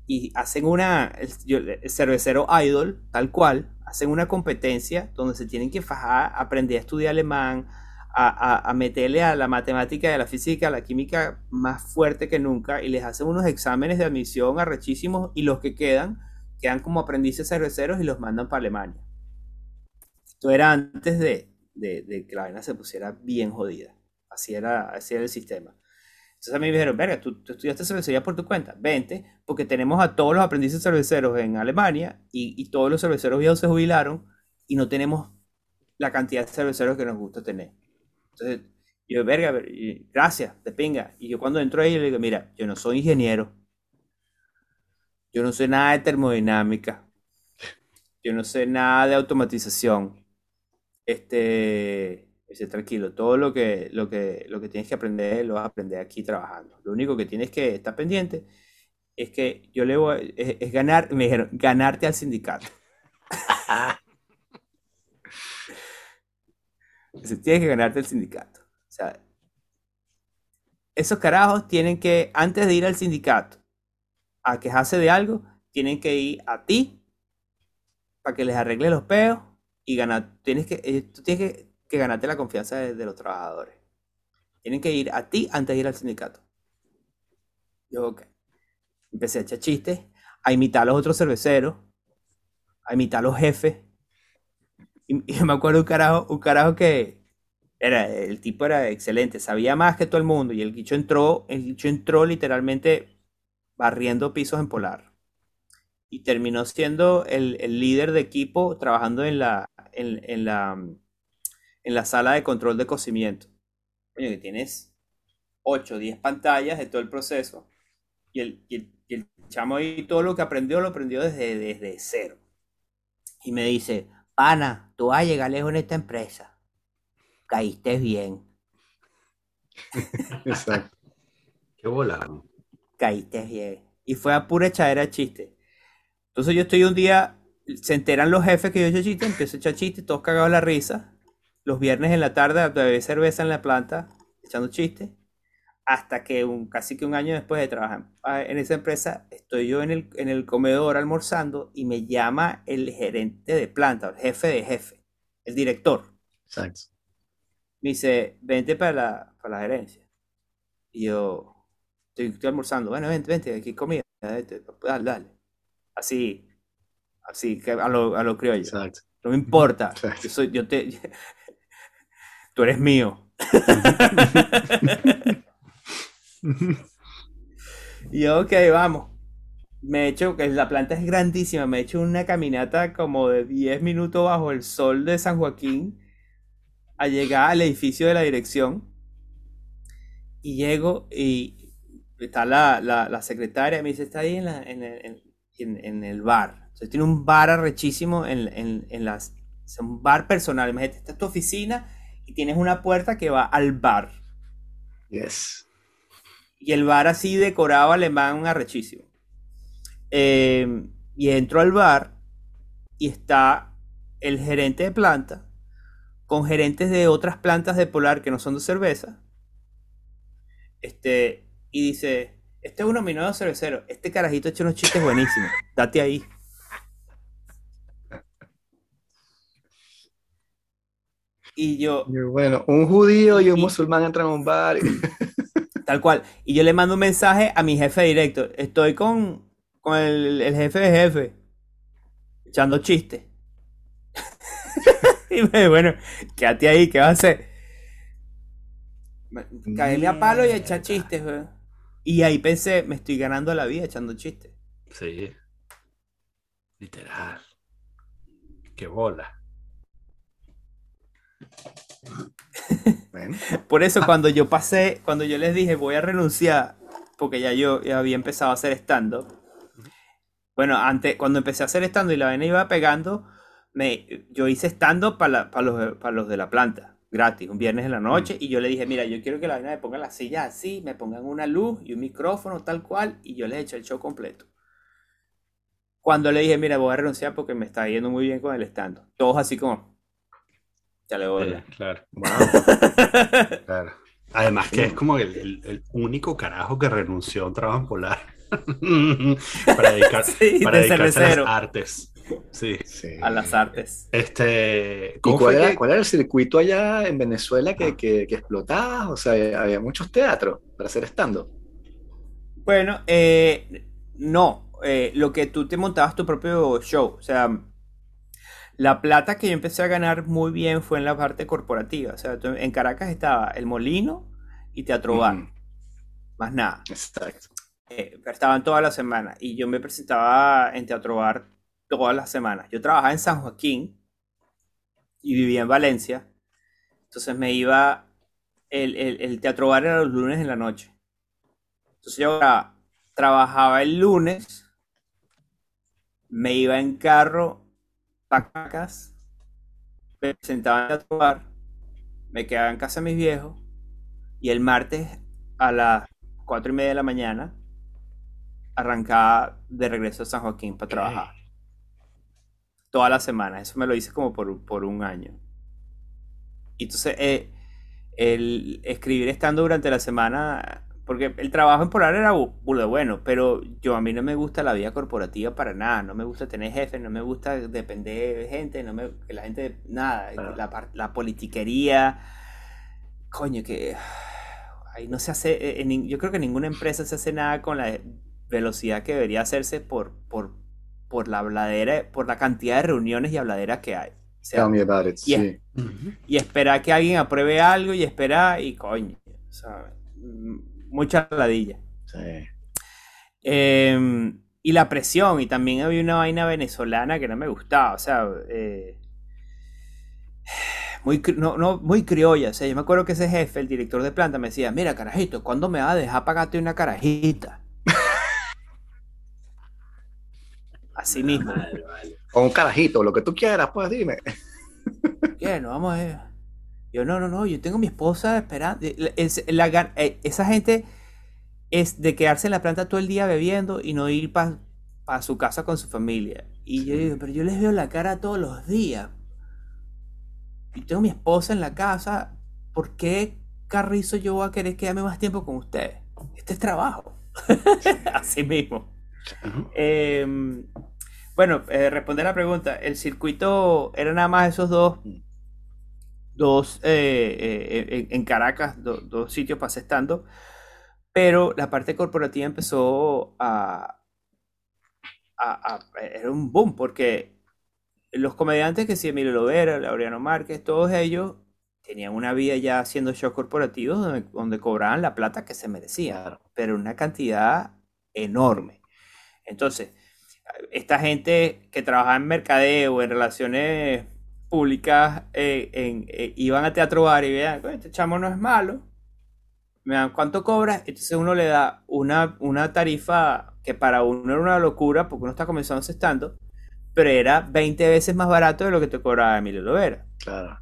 y hacen una, el, cervecero idol, tal cual, hacen una competencia donde se tienen que fajar, aprender a estudiar alemán, a, meterle a la matemática, a la física, a la química más fuerte que nunca y les hacen unos exámenes de admisión arrechísimos y los que quedan quedan como aprendices cerveceros y los mandan para Alemania. Esto era antes de, de, que la vaina se pusiera bien jodida. Así era, así era el sistema. Entonces a mí me dijeron, verga, tú, estudiaste cervecería por tu cuenta, vente, porque tenemos a todos los aprendices cerveceros en Alemania y, todos los cerveceros viejos se jubilaron y no tenemos la cantidad de cerveceros que nos gusta tener. Entonces, yo, verga, gracias, te pinga. Y yo cuando entro ahí, le digo, mira, yo no soy ingeniero, yo no sé nada de termodinámica, yo no sé nada de automatización, este, dice, tranquilo, todo lo que, lo, que, lo que tienes que aprender lo vas a aprender aquí trabajando. Lo único que tienes que estar pendiente es que yo le voy, es, ganar, me dijeron, ganarte al sindicato. [laughs] dice, tienes que ganarte al sindicato. O sea, esos carajos tienen que, antes de ir al sindicato a quejarse de algo, tienen que ir a ti para que les arregle los peos y ganar, tienes que, eh, tú tienes que, que, ganarte la confianza de, los trabajadores. Tienen que ir a ti antes de ir al sindicato. Yo, ok. Empecé a echar chistes, a imitar a los otros cerveceros, a imitar a los jefes. Y, me acuerdo un carajo, un carajo que era, el tipo era excelente, sabía más que todo el mundo. Y el guicho entró, el guicho entró literalmente barriendo pisos en polar. Y terminó siendo el, el líder de equipo trabajando en la, en, la, en la sala de control de cocimiento. que tienes 8 o 10 pantallas de todo el proceso y el, y el, chamo ahí todo lo que aprendió lo aprendió desde, desde cero. Y me dice, pana, tú vas a llegar lejos en esta empresa. Caíste bien. [laughs] Exacto. Qué volado. Caíste bien. Y fue a pura echadera de chiste. Entonces yo estoy un día se enteran los jefes que yo he hecho chiste, empiezo a echar chiste, todos cagados la risa. Los viernes en la tarde beber cerveza en la planta, echando chistes. Hasta que un, casi que un año después de trabajar en esa empresa, estoy yo en el, en el comedor almorzando y me llama el gerente de planta, el jefe de jefe, el director. Exacto. Me dice, vente para la, para la gerencia. Y yo, estoy, almorzando, bueno, vente, vente, aquí comida, dale, dale. Así, Así que a lo, a lo criollo. No me importa. [laughs] Yo soy, yo te, tú eres mío. Y yo, ok, vamos. Me he hecho, que la planta es grandísima, me he hecho una caminata como de 10 minutos bajo el sol de San Joaquín a llegar al edificio de la dirección. Y llego y está la, la, secretaria, me dice, está ahí en, la- en, el- en- el bar. Entonces tiene un bar arrechísimo en, en, en las... Un bar personal. Imagínate, esta es tu oficina y tienes una puerta que va al bar. Yes. Y el bar así decorado alemán arrechísimo. Eh, y entro al bar y está el gerente de planta con gerentes de otras plantas de polar que no son de cerveza. Este, y dice, este es un nominado cervecero. Este carajito ha hecho unos chistes buenísimos. Date ahí. Y yo, bueno, un judío y un Y- musulmán entran a un bar. y- [laughs] Tal cual. Y yo le mando un mensaje a mi jefe directo. Estoy con, con el, el jefe de jefe. Echando chistes. [laughs] y me dice, bueno, quédate ahí, ¿qué vas a hacer? Caerle a palo y echar chistes, weón. Y ahí pensé, me estoy ganando la vida echando chistes. Sí. Literal. Qué bola. [laughs] Bueno, Por eso cuando yo pasé, cuando yo les dije voy a renunciar, porque ya yo ya había empezado a hacer stand-up. Bueno, antes, cuando empecé a hacer stand-up y la vaina iba pegando, me, yo hice stand-up para los, para los de la planta, gratis, un viernes en la noche, y yo le dije, mira, yo quiero que la vaina me ponga las sillas así, me pongan una luz y un micrófono tal cual, y yo les eché el show completo. Cuando le dije, mira, voy a renunciar porque me está yendo muy bien con el stand-up. Todos así como, ya le voy Eh, claro, wow. [laughs] claro. Además que es como el, el- el único carajo que renunció a un trabajo en polar [laughs] para, dedicar, Sí, para de dedicarse a las artes. Sí. Sí. a las artes. Este, ¿Y ¿cómo cuál fue era, que- cuál era el circuito allá en Venezuela que, que, que explotaba? O sea, había muchos teatros para hacer stand-up. Bueno, eh, no, eh, lo que tú te montabas tu propio show, o sea, la plata que yo empecé a ganar muy bien fue en la parte corporativa, o sea, en Caracas estaba El Molino y Teatro Bar, más nada, Exacto. Eh, estaban todas las semanas y yo me presentaba en Teatro Bar todas las semanas. Yo trabajaba en San Joaquín y vivía en Valencia, entonces me iba, el, el- el Teatro Bar era los lunes en la noche. Entonces yo tra- trabajaba el lunes, me iba en carro Caracas, me presentaba en Teatro Bar, me quedaba en casa de mis viejos y el martes a las cuatro y media de la mañana arrancaba de regreso a San Joaquín para trabajar. Toda la semana. Eso me lo hice como por, por un año. Y entonces, eh, el escribir estando durante la semana, porque el trabajo en Polar era burda bueno, pero yo a mí no me gusta la vida corporativa para nada. No me gusta tener jefes, no me gusta depender de gente, no me, que la gente, nada, Claro. la, la politiquería. Coño, que ahí no se hace, eh, en yo creo que ninguna empresa se hace nada con la velocidad que debería hacerse por, por, por la habladera, por la cantidad de reuniones y habladeras que hay. O sea, Tell me about it. Yeah. Sí. Y esperar que alguien apruebe algo y esperar y coño, o sea, mm, mucha ladilla. sí. Eh, y la presión, y también había una vaina venezolana que no me gustaba, o sea, eh, [sighs] muy, no, no, muy criolla. O sea, yo me acuerdo que ese jefe, el director de planta, me decía, mira, carajito, ¿cuándo me vas a dejar pagarte una carajita? [laughs] Así mismo. Vale. O un carajito, lo que tú quieras, pues dime. ¿Qué? No, vamos a. Yo, no, no, no, yo tengo mi esposa esperando. Es, la gan- eh, esa gente es de quedarse en la planta todo el día bebiendo y no ir para su casa con su familia. Y yo digo, pero yo les veo la cara todos los días. Y tengo mi esposa en la casa. ¿Por qué carrizo yo voy a querer quedarme más tiempo con ustedes? Este es trabajo. [laughs] Así mismo. Eh, bueno, eh, responder la pregunta. El circuito era nada más esos dos, dos eh, eh, en, Caracas, do- dos sitios para hacer stand-up, pero la parte corporativa empezó a, a- a- Era un boom, porque los comediantes que sí, Emilio Lovera, Laureano Márquez, todos ellos tenían una vida ya haciendo shows corporativos donde, donde cobraban la plata que se merecían Claro. pero una cantidad enorme. Entonces, esta gente que trabaja en mercadeo, en relaciones públicas, eh, en, eh, iban a teatro bar y vean, este chamo no es malo, me dan cuánto cobras, entonces uno le da una, una tarifa que para uno era una locura porque uno está comenzando estando, pero era 20 veces más barato de lo que te cobraba Emilio Lovera. Claro.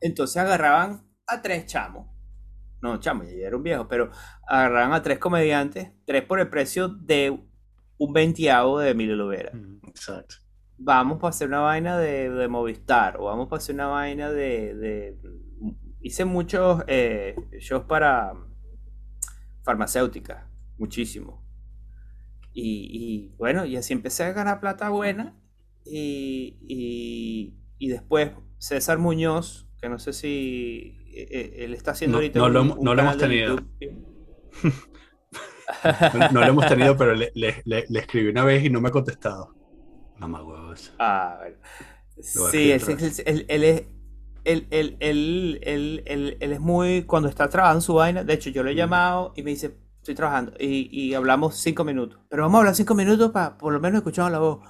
Entonces agarraban a tres chamos. No, chamos, ya era un viejo, pero agarraban a tres comediantes, tres por el precio de un veintiavo de Emilio Lovera. Exacto. Vamos para hacer una vaina de, de Movistar, o vamos para hacer una vaina de. de- Hice muchos eh, shows para farmacéuticas, muchísimo. Y, y, bueno, y así empecé a ganar plata buena. Y, y, y después César Muñoz, que no sé si eh, eh, él está haciendo No- ahorita no lo un- hemos- un no lo hemos tenido. [laughs] No, no lo hemos tenido, pero le, le- le- le escribí una vez y no me ha contestado. Mamá huevos. Ah, bueno. Sí, él, es. Él, él- él- él- él- él es muy. Cuando está trabajando su vaina, de hecho, yo lo he Mm. llamado y me dice, estoy trabajando. Y, y hablamos cinco minutos. Pero vamos a hablar cinco minutos para por lo menos escuchar la voz.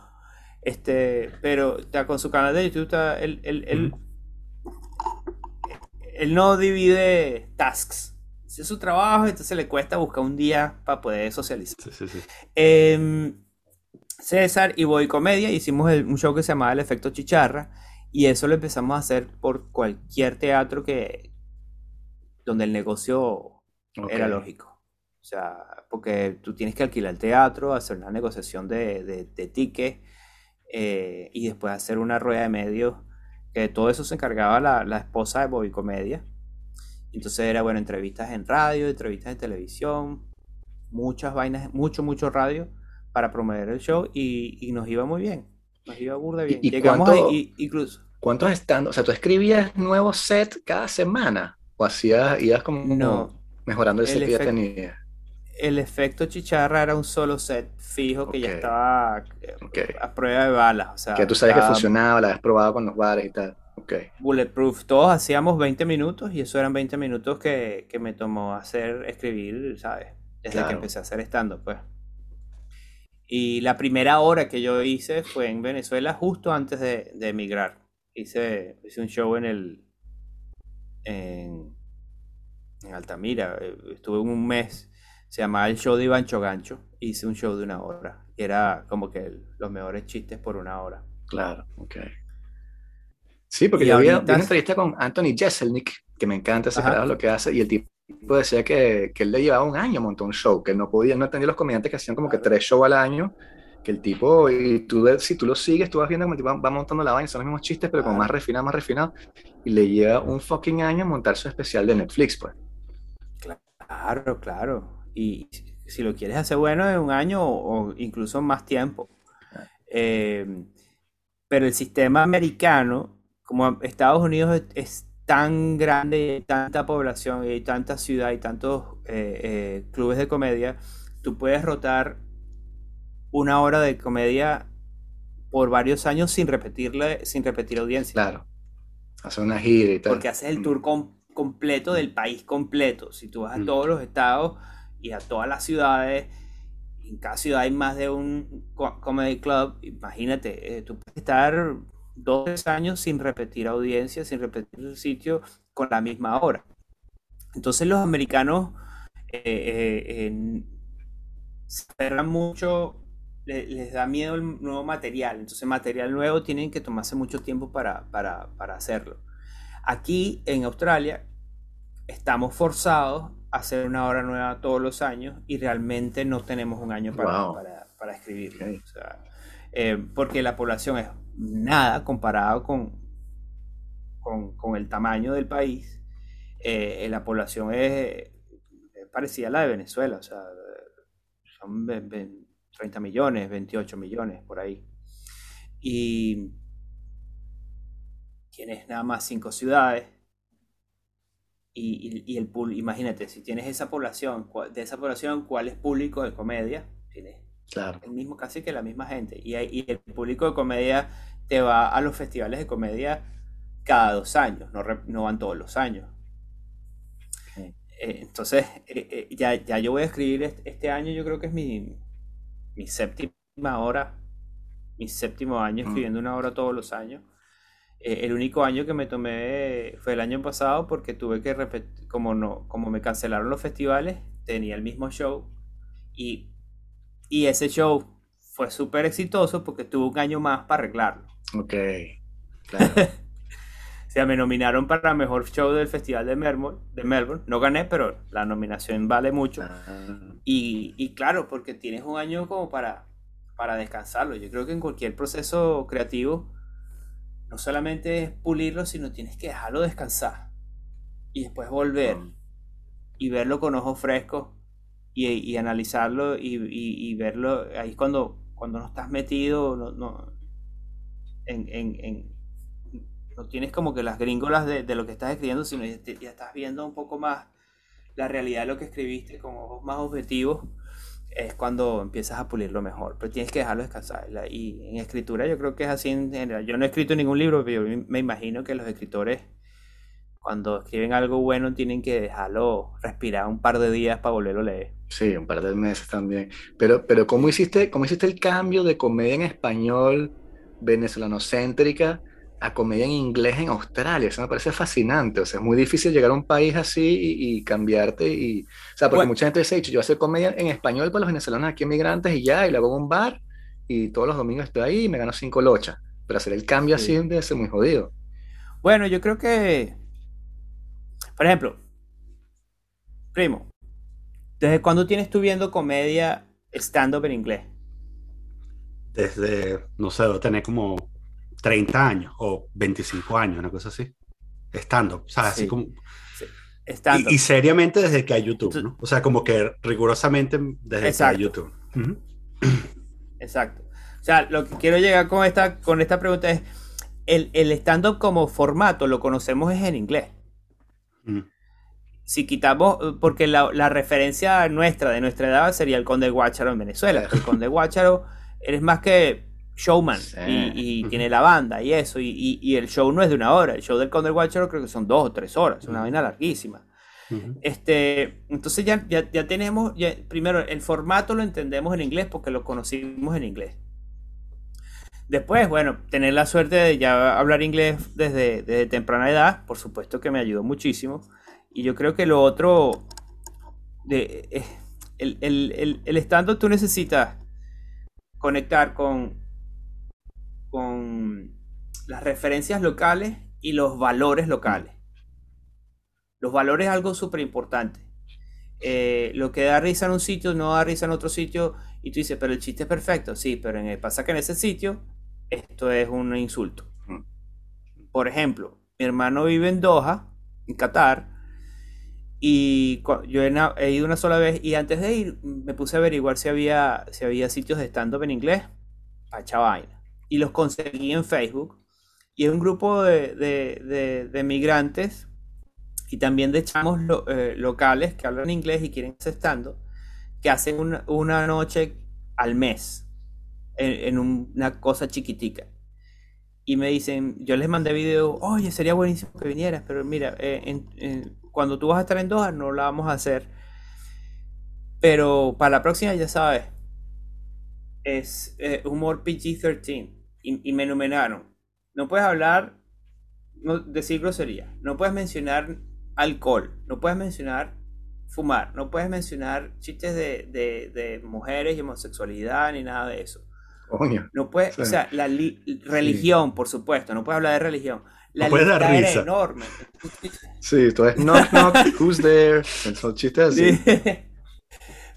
Este, pero está con su canal de YouTube, está- él, él- él- él no divide tasks. Es su trabajo, entonces le cuesta buscar un día para poder socializar. Sí, sí, sí. Em, César y Boy Comedia hicimos el- un show que se llamaba El Efecto Chicharra y eso lo empezamos a hacer por cualquier teatro que donde el negocio era lógico. O sea, porque tú tienes que alquilar el teatro, hacer una negociación de, de, de ticket eh, y después hacer una rueda de medios, que de todo eso se encargaba la, la esposa de Bobby Comedia. Entonces era, bueno, entrevistas en radio, entrevistas en televisión, muchas vainas, mucho, mucho radio para promover el show y, y nos iba muy bien. Nos iba burda bien. y Llegamos cuánto- ahí, incluso. ¿Cuántos están? O sea, ¿tú escribías nuevos set cada semana? ¿O hacías, ibas como No, mejorando el el set que ya tenías? el efecto chicharra era un solo set fijo que ya estaba eh, a prueba de balas. O sea, Que tú sabes que estaba funcionaba, la habías probado con los bares y tal. Bulletproof. Todos hacíamos 20 minutos y eso eran 20 minutos que, que me tomó hacer, escribir, ¿sabes? Desde que Claro. empecé a hacer stand pues. Y la primera hora que yo hice fue en Venezuela justo antes de, de emigrar. Hice, hice un show en el en, en Altamira. eh, Estuve un mes. Se llamaba el show de Ivancho Gancho. Hice un show de una hora. Y era como que los mejores chistes por una hora. Claro, ok. Sí, porque Y yo ahorita- una entrevista con Anthony Jeselnik, que me encanta ese lo que hace, y el tipo decía que, que él le llevaba un año montar un show, que no podía, no entendía los comediantes que hacían como que tres shows al año, que el tipo, y tú, si tú lo sigues, tú vas viendo como el tipo va, va montando la vaina, son los mismos chistes, pero como Claro. más refinado, más refinado, y le lleva un fucking año montar su especial de Netflix, pues. Claro, claro. Y si- lo quieres hacer bueno en un año o, o incluso más tiempo. Eh, pero el sistema americano, como Estados Unidos es tan grande, hay tanta población y tanta ciudad y tantos eh, eh, clubes de comedia, tú puedes rotar una hora de comedia por varios años sin repetirle, sin repetir audiencia. Claro. Hacer una gira y tal. Porque haces el tour com- completo del país completo. Si tú vas a Mm. todos los estados y a todas las ciudades, en cada ciudad hay más de un co- comedy club, imagínate, eh, tú puedes estar dos años sin repetir audiencia, sin repetir el sitio con la misma hora. Entonces los americanos eh, eh, se aferran mucho, le- les da miedo el nuevo material. Entonces material nuevo tienen que tomarse mucho tiempo para, para, para hacerlo. Aquí en Australia estamos forzados a hacer una hora nueva todos los años y realmente no tenemos un año para, Wow. para, para escribir. Ok. O sea, eh, porque la población es nada comparado con, con, con el tamaño del país. Eh, la población es, parecida a la de Venezuela, o sea, son ve- ve- 30 millones, 28 millones por ahí. Y tienes nada más cinco ciudades. Y, y- y el imagínate, si tienes esa población, de esa población, ¿cuál es público de comedia? Tienes Claro. el mismo, casi que la misma gente. Y, hay- y el público de comedia te va a los festivales de comedia cada dos años, no, re- no van todos los años. Eh, entonces, eh, eh, ya, ya yo voy a escribir este, este año, yo creo que es mi, mi séptima hora, mi séptimo año Mm. escribiendo una hora todos los años. Eh, el único año que me tomé fue el año pasado porque tuve que repetir, como no, como me cancelaron los festivales, tenía el mismo show y, y ese show fue súper exitoso porque tuve un año más para arreglarlo. Ok. Claro. [laughs] O sea, me nominaron para mejor show del Festival de Melbourne, de Melbourne. No gané, pero la nominación vale mucho. Ah, Y, y claro, porque tienes un año como para, para descansarlo. Yo creo que en cualquier proceso creativo, no solamente es pulirlo, sino tienes que dejarlo descansar. Y después volver y verlo con ojos frescos y, analizarlo y, verlo. Ahí es cuando, cuando no estás metido, no, no, en, en- en- no tienes como que las gringolas de, lo que estás escribiendo, sino ya, ya estás viendo un poco más la realidad de lo que escribiste con ojos más objetivos. Es cuando empiezas a pulirlo mejor, pero tienes que dejarlo descansar. Y en escritura yo creo que es así en general. Yo no he escrito ningún libro, pero yo me imagino que los escritores cuando escriben algo bueno tienen que dejarlo respirar un par de días para volverlo a leer. Sí, un par de meses también. Pero, pero ¿cómo hiciste, cómo hiciste el cambio de comedia en español venezolano-céntrica a comedia en inglés en Australia? Eso me parece fascinante. O sea, es muy difícil llegar a un país así y, y cambiarte. Y, o sea, porque Bueno. mucha gente se ha dicho, yo hacer comedia en español para los venezolanos aquí emigrantes y ya, y lo hago en un bar y todos los domingos estoy ahí y me gano cinco lochas. Pero hacer el cambio Sí. así debe ser muy jodido. Bueno, yo creo que, por ejemplo, primo, ¿desde cuándo tienes tú viendo comedia stand-up en inglés? Desde, no sé, debo tener como 30 años o 25 años, una cosa así. Estando, o sea, así Sí. como... Stand-up. Y, y seriamente desde que hay YouTube, ¿no? O sea, como que rigurosamente desde Exacto. que hay YouTube. Exacto. O sea, lo que quiero llegar con esta, con esta pregunta es, el, el stand-up como formato lo conocemos es en inglés. Mm. Si quitamos, eh, porque la, la referencia nuestra, de nuestra edad, sería el Conde Guácharo en Venezuela. El [laughs] Conde Guácharo eres más que showman Sí. y, tiene la banda y eso, y, y- y el show no es de una hora. El show del Conde Guácharo creo que son dos o tres horas, es una vaina larguísima. Este, entonces ya, ya, ya tenemos, ya- primero el formato lo entendemos en inglés porque lo conocimos en inglés. Después, bueno, tener la suerte de ya hablar inglés desde, desde temprana edad, por supuesto que me ayudó muchísimo. Y yo creo que lo otro, de, eh, el, el, el, el stand-up tú necesitas conectar con, con las referencias locales y los valores locales. Los valores es algo súper importante. Eh, lo que da risa en un sitio no da risa en otro sitio y tú dices, pero el chiste es perfecto. Sí, pero en el, pasa que en ese sitio esto es un insulto. Mm. Por ejemplo, mi hermano vive en Doha, en Qatar, y yo he, he ido una sola vez y antes de ir me puse a averiguar si había, si había sitios de stand-up en inglés. Pacha vaina. Y los conseguí en Facebook. Y es un grupo de, de- de- de migrantes y también de chamos lo- eh, locales que hablan inglés y quieren hacer stand-up, que hacen una, una noche al mes en, en un- una cosa chiquitica. Y me dicen, yo les mandé video, oye, sería buenísimo que vinieras, pero mira, eh, en- en- cuando tú vas a estar en Doha no la vamos a hacer. Pero para la próxima ya sabes, es eh, humor PG-13 y, y me nominaron. No puedes hablar, no decir grosería, no puedes mencionar alcohol, no puedes mencionar fumar, no puedes mencionar chistes de, de- de mujeres y homosexualidad ni nada de eso. Coño. No puedes, Sí. o sea, la li- religión, por supuesto, no puedes hablar de religión. La No puedes dar lista era risa. enorme. Sí, todo es knock knock, who's there? Son chistes así. Sí.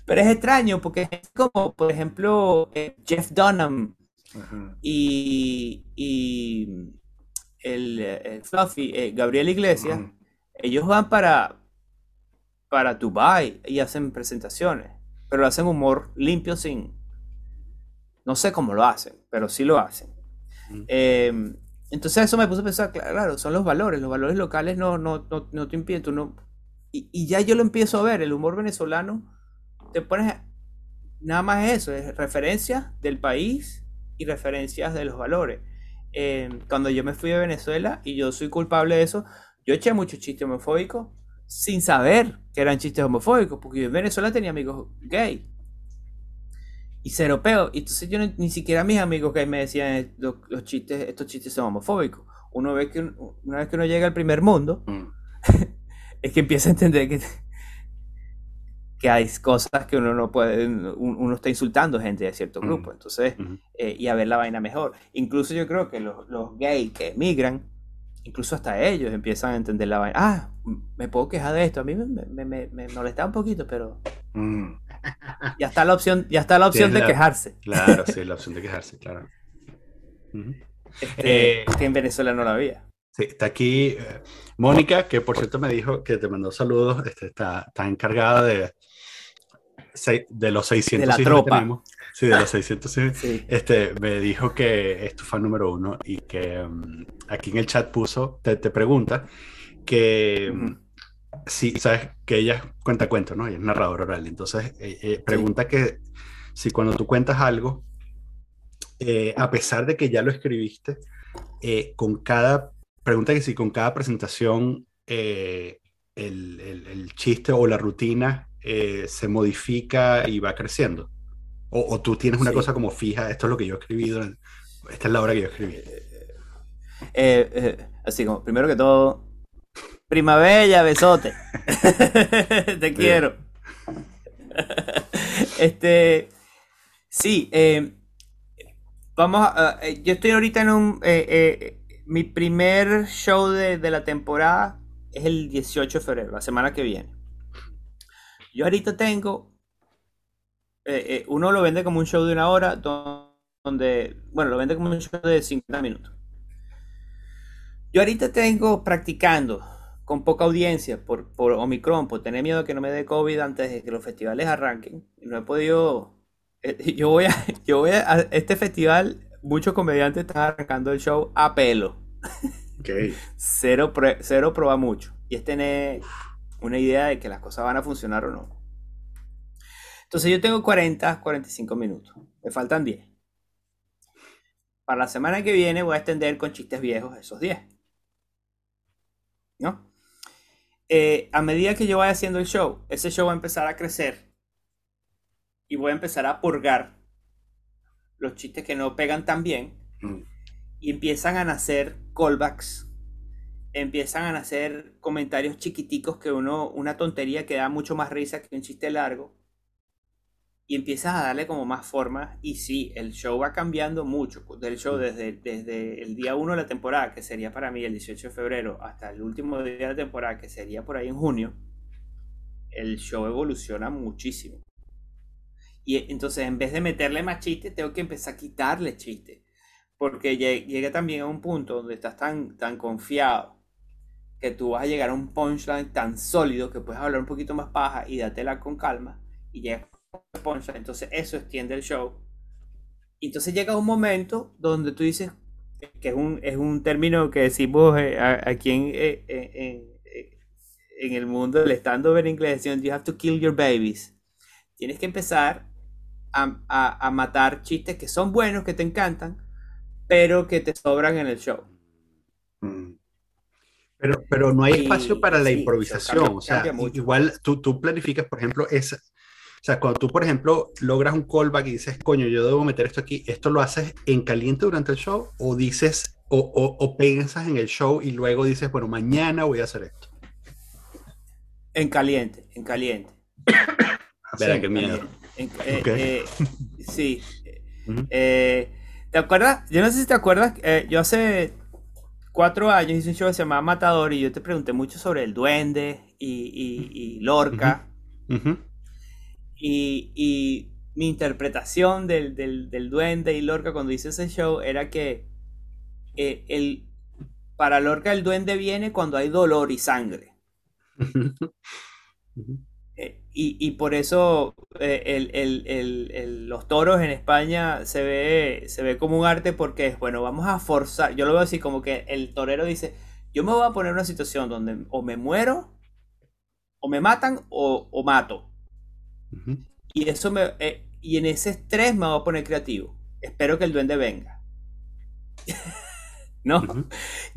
Pero es extraño porque es como, por ejemplo, eh, Jeff Dunham Ajá. y, y el, eh, el Fluffy, eh, Gabriel Iglesias, ellos van para, para Dubai y hacen presentaciones, pero hacen humor limpio sin... No sé cómo lo hacen, pero sí lo hacen. Mm. Eh, entonces eso me puso a pensar, cla- claro, son los valores, los valores locales no, no, no, no te impiden, tú no... Y, y ya yo lo empiezo a ver, el humor venezolano, te pones... Nada más es eso, es referencias del país y referencias de los valores. Eh, cuando yo me fui de Venezuela, y yo soy culpable de eso, yo eché muchos chistes homofóbicos sin saber que eran chistes homofóbicos, porque yo en Venezuela tenía amigos gay. Y cero peo. Y entonces yo ni siquiera mis amigos que me decían eh, los, los chistes, estos chistes son homofóbicos. Uno ve que un- una vez que uno llega al primer mundo, Mm. [laughs] es que empieza a entender que, que hay cosas que uno no puede, un- uno está insultando gente de cierto Mm. grupo. Entonces, Ujú. eh, y a ver la vaina mejor. Incluso yo creo que los, los gays que emigran, incluso hasta ellos empiezan a entender la vaina. Ah, me puedo quejar de esto. A mí me, me, me, me molesta un poquito, pero Mm. ya está la opción, ya está la opción de la- quejarse. Claro, sí, la opción de quejarse, claro. Este, Eh, que en Venezuela no la había. Sí, está aquí eh, Mónica, que por cierto me dijo que te mandó saludos, este, está, está encargada de, de los 600 De la que tropa. tenemos. Sí, de los 600 hijos. Sí. Este, me dijo que es tu fan número uno y que mm, aquí en el chat puso, te, te pregunta que mm, si, sabes que ella cuenta cuentos, ¿no? Ella es narradora oral. Entonces, eh, eh, pregunta que si cuando tú cuentas algo, eh, a pesar de que ya lo escribiste, con cada, pregunta que si con cada presentación el, el- el chiste o la rutina se modifica y va creciendo. O, o tú tienes una Sí. cosa como fija, esto es lo que yo escribí, durante- esta es la hora que yo escribí. Eh, eh, así como, primero que todo, prima bella, besote. [laughs] Te quiero. este, sí, eh, vamos a, yo estoy ahorita en un, mi primer show de, de la temporada es el 18 de febrero, la semana que viene. Yo ahorita tengo, eh, eh, uno lo vende como un show de una hora, do- donde, bueno, lo vende como un show de 50 minutos. Yo ahorita tengo practicando con poca audiencia por, por Omicron, por tener miedo de que no me dé COVID antes de que los festivales arranquen. Y no he podido. eh, [laughs] Yo voy a, yo voy a, a este festival, muchos comediantes están arrancando el show a pelo. Ok. [laughs] Cero, pre- cero prueba mucho. Y es tener una idea de que las cosas van a funcionar o no. Entonces yo tengo 40, 45 minutos. Me faltan 10. Para la semana que viene voy a extender con chistes viejos esos 10. ¿No? Eh, a medida que yo vaya haciendo el show, ese show va a empezar a crecer. Y voy a empezar a purgar los chistes que no pegan tan bien Mm. y empiezan a nacer callbacks, empiezan a nacer comentarios chiquiticos que uno, una tontería que da mucho más risa que un chiste largo, y empiezas a darle como más forma, y sí, el show va cambiando mucho, del show desde, desde el día 1 de la temporada, que sería para mí el 18 de febrero, hasta el último día de la temporada, que sería por ahí en junio, el show evoluciona muchísimo. Y entonces en vez de meterle más chistes, tengo que empezar a quitarle chistes. Porque lle- llega también a un punto donde estás tan, tan confiado que tú vas a llegar a un punchline tan sólido que puedes hablar un poquito más paja y dátela con calma y llegas punchline. Entonces eso extiende el show. Y entonces llega un momento donde tú dices, que es un, es un término que decimos eh, a- aquí en, eh, eh, en, eh, en el mundo del stand-up en inglés, decimos, you have to kill your babies. Tienes que empezar a, a- a matar chistes que son buenos, que te encantan, pero que te sobran en el show. Mm. Pero, pero no hay Y- espacio para la sí, improvisación. o sea, igual tú, tú planificas, por ejemplo, esa. O sea, cuando tú, por ejemplo, logras un callback y dices, coño, yo debo meter esto aquí, ¿esto lo haces en caliente durante el show? ¿O dices, o, o, o piensas en el show y luego dices, bueno, mañana voy a hacer esto? En caliente, en caliente. [coughs] Verá, Sí, qué miedo. En- eh, eh, [laughs] sí. Eh, ¿Te acuerdas? Yo no sé si te acuerdas, yo hace cuatro años hice un show que se llamaba Matador y yo te pregunté mucho sobre el duende y, y- y Lorca. Ujú. Y, y mi interpretación del, del- del duende y Lorca cuando hice ese show era que eh, el, para Lorca el duende viene cuando hay dolor y sangre. [laughs] Eh, y, y por eso eh, el- el- el- el- los toros en España se ve, se ve como un arte porque es, bueno, vamos a forzar, yo lo veo así como que el torero dice, yo me voy a poner en una situación donde o me muero, o me matan, o, o mato. Y eso me, eh, y en ese estrés me voy a poner creativo. Espero que el duende venga. [laughs] ¿No?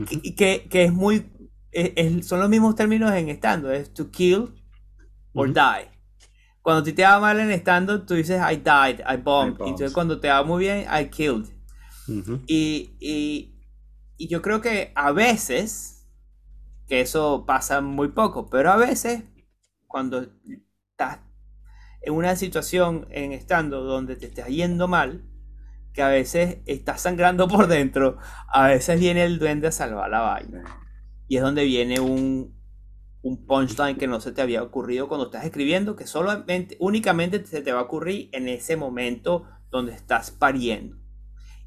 Que- que, que es muy, es- son los mismos términos en estando, es to kill or die. cuando ti te va mal en estando, tú dices I died, I bombed. I entonces cuando te va muy bien, I killed. Y, y- y yo creo que a veces, que eso pasa muy poco, pero a veces, cuando en una situación en estando donde te estás yendo mal, que a veces estás sangrando por dentro, a veces viene el duende a salvar la vaina. Y es donde viene un, un punchline que no se te había ocurrido cuando estás escribiendo, que solamente, únicamente se te va a ocurrir en ese momento donde estás pariendo.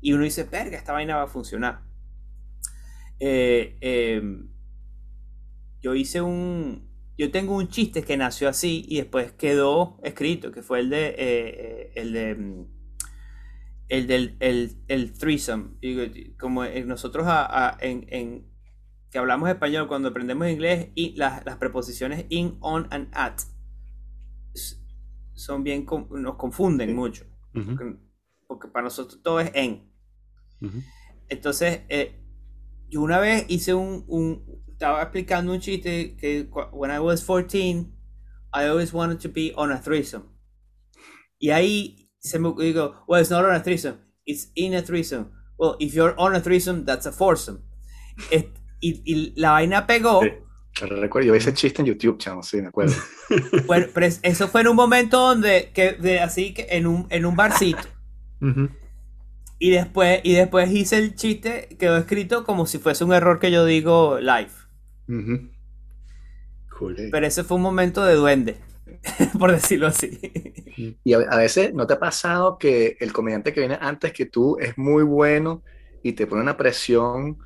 Y uno dice, verga, esta vaina va a funcionar. Eh, eh, yo hice un. Yo tengo un chiste que nació así y después quedó escrito, que fue el de. eh, eh, el de. mm, El del el, el threesome. Como eh, nosotros a- a- en, en- que hablamos español, cuando aprendemos inglés, y las, las preposiciones in, on and at son bien. nos confunden Sí. mucho. Porque, porque para nosotros todo es en. Entonces, eh, yo una vez hice un, un- estaba explicando un chiste que when I was 14, I always wanted to be on a threesome. Y ahí se me digo, well, it's not on a threesome, it's in a threesome. Well, if you're on a threesome, that's a foursome. Y, y la vaina pegó. Sí. Recuerdo, yo vi ese chiste en YouTube, chamo, sí, me acuerdo. [laughs] Bueno, pero es- eso fue en un momento donde, que, de, así que en un, en un barcito. Ujú. Y después, y después hice el chiste, quedó escrito como si fuese un error que yo digo live. Cool. Pero ese fue un momento de duende, [laughs] por decirlo así. Y a, a veces, ¿no te ha pasado que el comediante que viene antes que tú es muy bueno y te pone una presión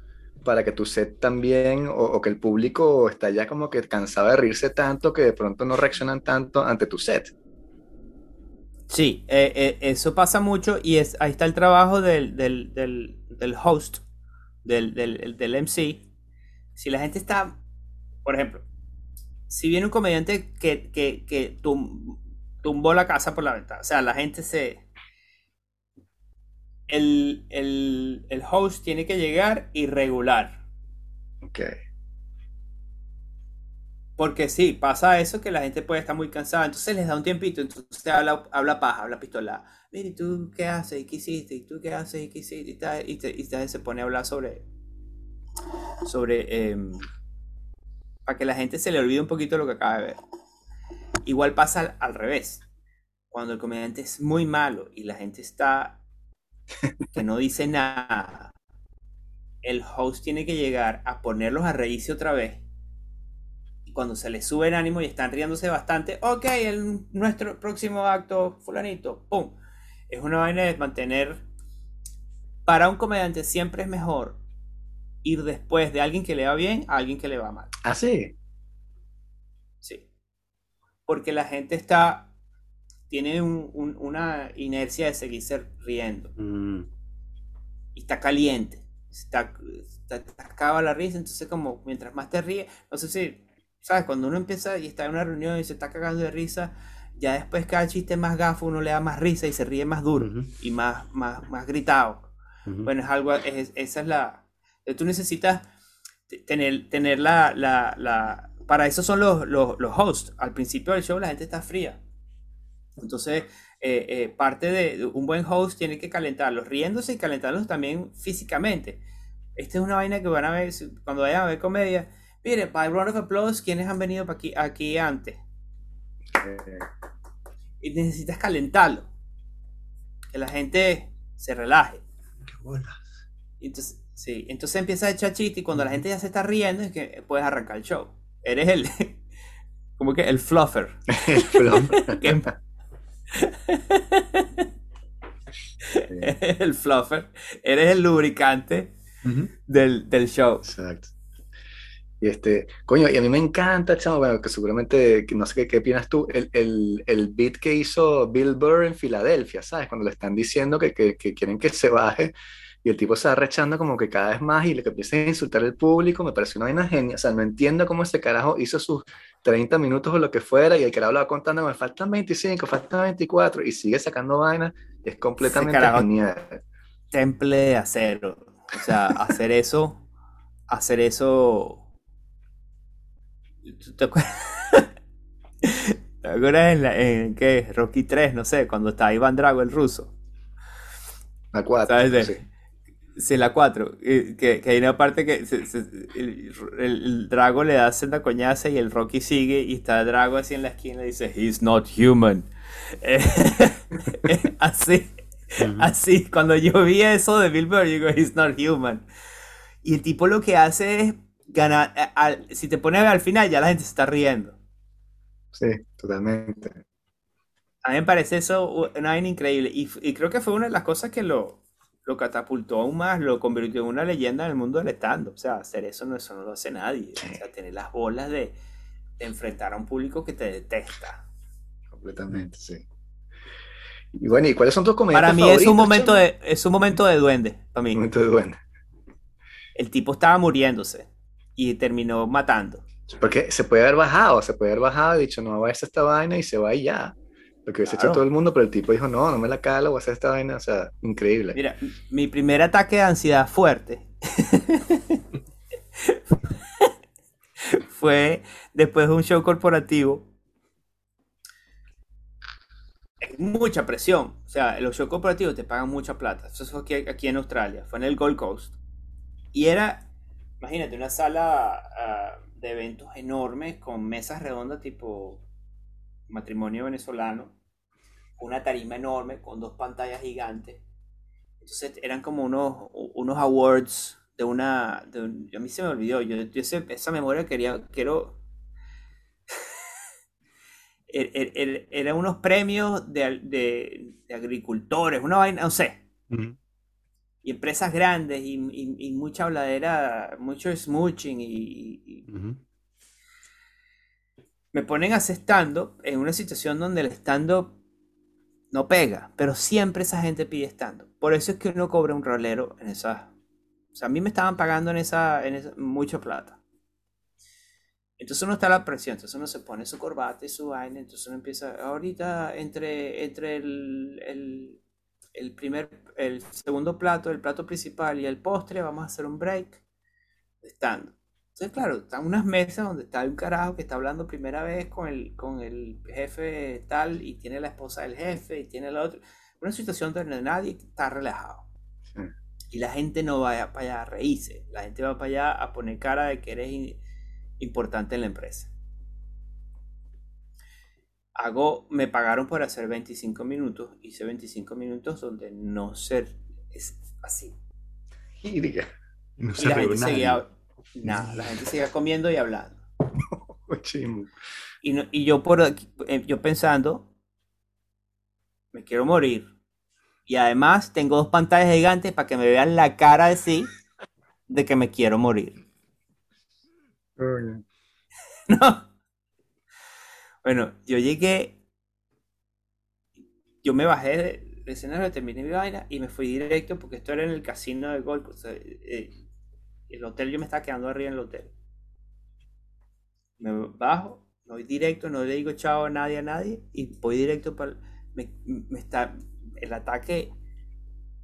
para que tu set también, o, o que el público está ya como que cansado de reírse tanto que de pronto no reaccionan tanto ante tu set? Sí, eh, eh, eso pasa mucho y es, ahí está el trabajo del, del, del, del host, del, del, del MC. Si la gente está, por ejemplo, si viene un comediante que, que, que tum- tumbó la casa por la ventana, o sea, la gente se... El, el, el host tiene que llegar y regular. Ok. Porque sí, pasa eso que la gente puede estar muy cansada, entonces les da un tiempito, entonces habla, habla paja, habla pistola. Mire, ¿y tú qué haces? ¿Y qué hiciste? ¿Y tú qué haces? ¿Y qué hiciste? Y, tal, y, te- y te- se pone a hablar sobre. Sobre. em, para que la gente se le olvide un poquito lo que acaba de ver. Igual pasa al, al revés. Cuando el comediante es muy malo y la gente está. [laughs] que no dice nada, el host tiene que llegar a ponerlos a reírse otra vez y cuando se les sube el ánimo y están riéndose bastante, ok, el, nuestro próximo acto, fulanito, ¡pum! Es una vaina de mantener... Para un comediante siempre es mejor ir después de alguien que le va bien a alguien que le va mal. Ah, sí. Sí. Porque la gente está... Tiene un- un- una inercia de seguirse riendo. Mm. y está caliente. Está, está, te acaba la risa, entonces como mientras más te ríes, no sé si, ¿sabes? Cuando uno empieza y está en una reunión y se está cagando de risa, ya después cada chiste más gafo uno le da más risa y se ríe más duro y más, más, más gritado. Bueno, es algo, es- esa es la... Tú necesitas te- tener, tener la, la, la... Para eso son los, los, los hosts. Al principio del show la gente está fría. Entonces, eh, eh, parte de un buen host tiene que calentarlos, riéndose y calentarlos también físicamente. Esta es una vaina que van a ver cuando vayan a ver comedia. Mire, by round of applause, ¿quiénes han venido aquí, aquí antes? Eh, Y necesitas calentarlo. Que la gente se relaje. Qué bolas. Entonces, sí, entonces empieza a echar chiste y cuando la gente ya se está riendo es que puedes arrancar el show. Eres el, [laughs] como que el fluffer. [laughs] el. Que- [laughs] el fluffer. Eres el lubricante del, del show. Exacto. Y este, coño, y a mí me encanta, chamo, bueno, que seguramente, no sé qué, qué opinas tú, el, el, el beat que hizo Bill Burr en Filadelfia, ¿sabes? Cuando le están diciendo que, que, que quieren que se baje y el tipo se va rechando como que cada vez más y le que empieza a insultar al público, me parece una vaina genial, o sea, no entiendo cómo ese carajo hizo sus 30 minutos o lo que fuera y el carajo lo va contando, me faltan 25, faltan 24 y sigue sacando vainas, es completamente genial. Temple de acero. O sea, hacer eso. Hacer eso. ¿Tú ¿Te acuerdas? ¿Te Ahora en, la, en ¿qué? Rocky 3, no sé, cuando está Iván Drago, el ruso. La 4. ¿Sabes? De- sí. Sí, la 4. Que, que hay una parte que se- se- el, el- el Drago le da senda coñaza y el Rocky sigue y está Drago así en la esquina y dice, He's not human. Eh, [laughs] así, así. Cuando yo vi eso de Bill yo digo, He's not human. Y el tipo lo que hace es ganar. al- si te pones a ver al final, ya la gente se está riendo. Sí, totalmente. A mí me parece eso una vaina increíble. Y creo que fue una de las cosas que lo, lo catapultó aún más, lo convirtió en una leyenda en el mundo del stand-up. O sea, hacer eso no, eso no lo hace nadie. O sea, tener las bolas de, de enfrentar a un público que te detesta. Completamente, sí. Y bueno, ¿y cuáles son tus comediantes Para mí es un momento de, es un momento de duende, para mí. Momento de duende. El tipo estaba muriéndose y terminó matando. Porque se puede haber bajado, se puede haber bajado y dicho, no, voy a esta vaina y se va y ya. Lo que hubiese hecho Claro. todo el mundo, pero el tipo dijo, no, no me la calo, voy a hacer esta vaina, o sea, increíble. Mira, mi primer ataque de ansiedad fuerte [laughs] fue después de un show corporativo. Es mucha presión. O sea, los shows corporativos te pagan mucha plata. Eso fue aquí, aquí en Australia. Fue en el Gold Coast. Y era, imagínate, una sala ah, de eventos enormes con mesas redondas tipo matrimonio venezolano. Una tarima enorme con dos pantallas gigantes. Entonces eran como unos, unos awards de una... de un- a mí se me olvidó, yo, yo ese- esa memoria quería, quiero... [laughs] Er- er- er- Eran unos premios de, de- de agricultores, una vaina, no sé, y empresas grandes y, y- y mucha habladera, mucho smooching y, me ponen a hacer stand-up en una situación donde el stand-up no pega, pero siempre esa gente pide stand-up. Por eso es que uno cobra un rolero en esas. O sea, a mí me estaban pagando en esa, en esa mucha plata. Entonces uno está a la presión, entonces uno se pone su corbata y su vaina, entonces uno empieza, ahorita entre, entre el, el, el primer, el segundo plato, el plato principal y el postre, vamos a hacer un break de stand-up. Entonces, claro, están unas mesas donde está un carajo que está hablando primera vez con el, con el jefe tal y tiene la esposa del jefe y tiene la otra. Una situación donde nadie está relajado. Sí. Y la gente no va para allá a reírse. La gente va para allá a poner cara de que eres importante en la empresa. Hago, me pagaron por hacer 25 minutos. Hice 25 minutos donde no ser es así. Gírica. No Y se la rió gente nadie. seguía, nada, la gente seguía comiendo y hablando. [laughs] Y, no- y yo por aquí- eh, yo pensando, me quiero morir. Y además tengo dos pantallas gigantes para que me vean la cara así de que me quiero morir. [laughs] ¿No? Bueno, yo llegué, yo me bajé del escenario, terminé mi vaina y me fui directo porque esto era en el casino de Gold Coast. O sea, eh, el hotel, yo me estaba quedando arriba en el hotel. Me bajo, me voy directo, no le digo chao a nadie, a nadie y voy directo para... Me, me está el ataque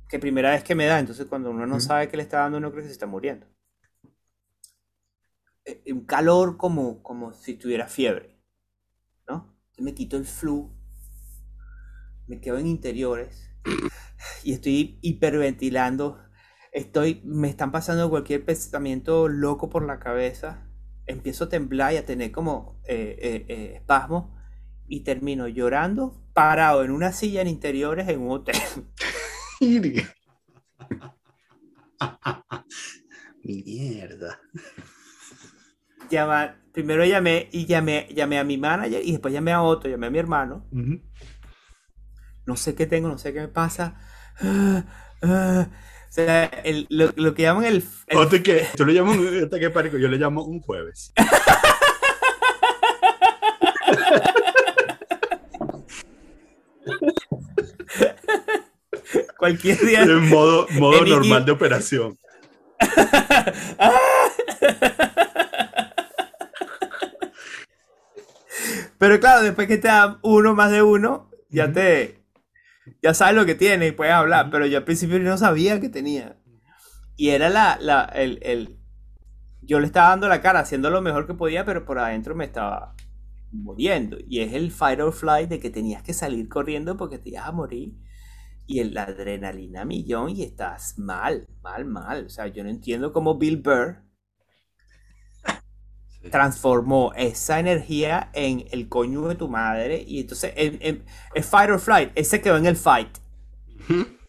que primera vez que me da, entonces cuando uno no sabe que le está dando, uno cree que se está muriendo. Eh, Un calor como, como si tuviera fiebre, ¿no? Entonces me quito el flu, me quedo en interiores [clears throat] y estoy hiperventilando. Estoy, me están pasando cualquier pensamiento loco por la cabeza. Empiezo a temblar y a tener como eh, eh, eh, espasmos y termino llorando parado en una silla en interiores en un hotel. [laughs] Gírica. Mierda. Llama- primero llamé y llamé, llamé a mi manager y después llamé a otro, llamé a mi hermano. No sé qué tengo, no sé qué me pasa. Ah, ah. O sea, el- lo, lo que llaman el, el- que, tú le llamas un ataque pánico, yo le llamo un jueves. [laughs] cualquier día. En modo, modo En normal de operación. [laughs] Pero claro, después que te dan uno más de uno, ya te. Ya sabes lo que tiene y puedes hablar. Pero yo al principio no sabía que tenía. Y era la. la el, el- yo le estaba dando la cara, haciendo lo mejor que podía, pero por adentro me estaba. muriendo. Y es el fight or flight de que tenías que salir corriendo porque te ibas a morir. Y el, la adrenalina millón y estás mal, mal, mal. O sea, yo no entiendo cómo Bill Burr. Transformó esa energía en el coño de tu madre. Y entonces, en, en- el fight or flight, él se quedó en el fight.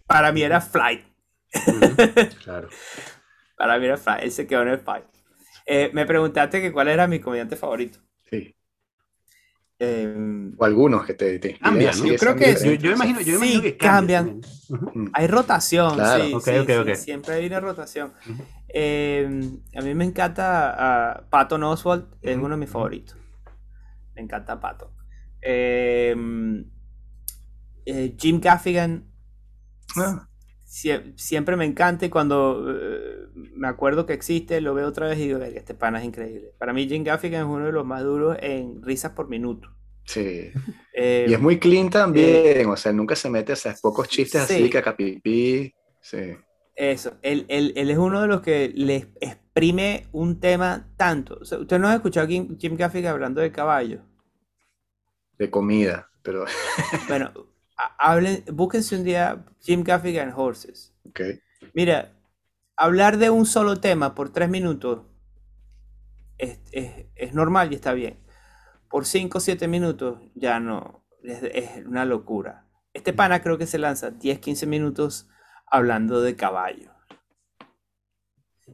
Para mí era flight. Claro. [laughs] Para mí era flight. Él se quedó en el fight. Eh, me preguntaste que cuál era mi comediante favorito. Sí. Eh, O algunos que te, te inspiran Cambia, así, ¿no? Yo creo que- Yo, imagino, yo imagino Sí, que cambia cambian. Hay rotación, Claro, sí, siempre hay una rotación. Eh, a mí me encanta ah, Patton Oswalt, es uno de mis favoritos. Me encanta Patton. Eh, eh, Jim Gaffigan Ah, sie- siempre me encanta y cuando eh, me acuerdo que existe, lo veo otra vez y digo, "Verga, este pana es increíble. Para mí Jim Gaffigan es uno de los más duros en risas por minuto. sí. [laughs] Eh, Y es muy clean también, o sea, nunca se mete, o sea, pocos chistes así, Sí. cacapipí. Sí. Eso, él, él- él es uno de los que le exprime un tema tanto. O sea, ¿Usted no ha escuchado a Jim, Jim Gaffigan hablando de caballo? De comida, pero. Bueno, hablen, búsquense un día Jim Gaffigan Horses. Mira, hablar de un solo tema por tres minutos es, es- es normal y está bien. Por cinco o siete minutos ya no, es, es una locura. Este pana creo que se lanza 10, 15 minutos hablando de caballos.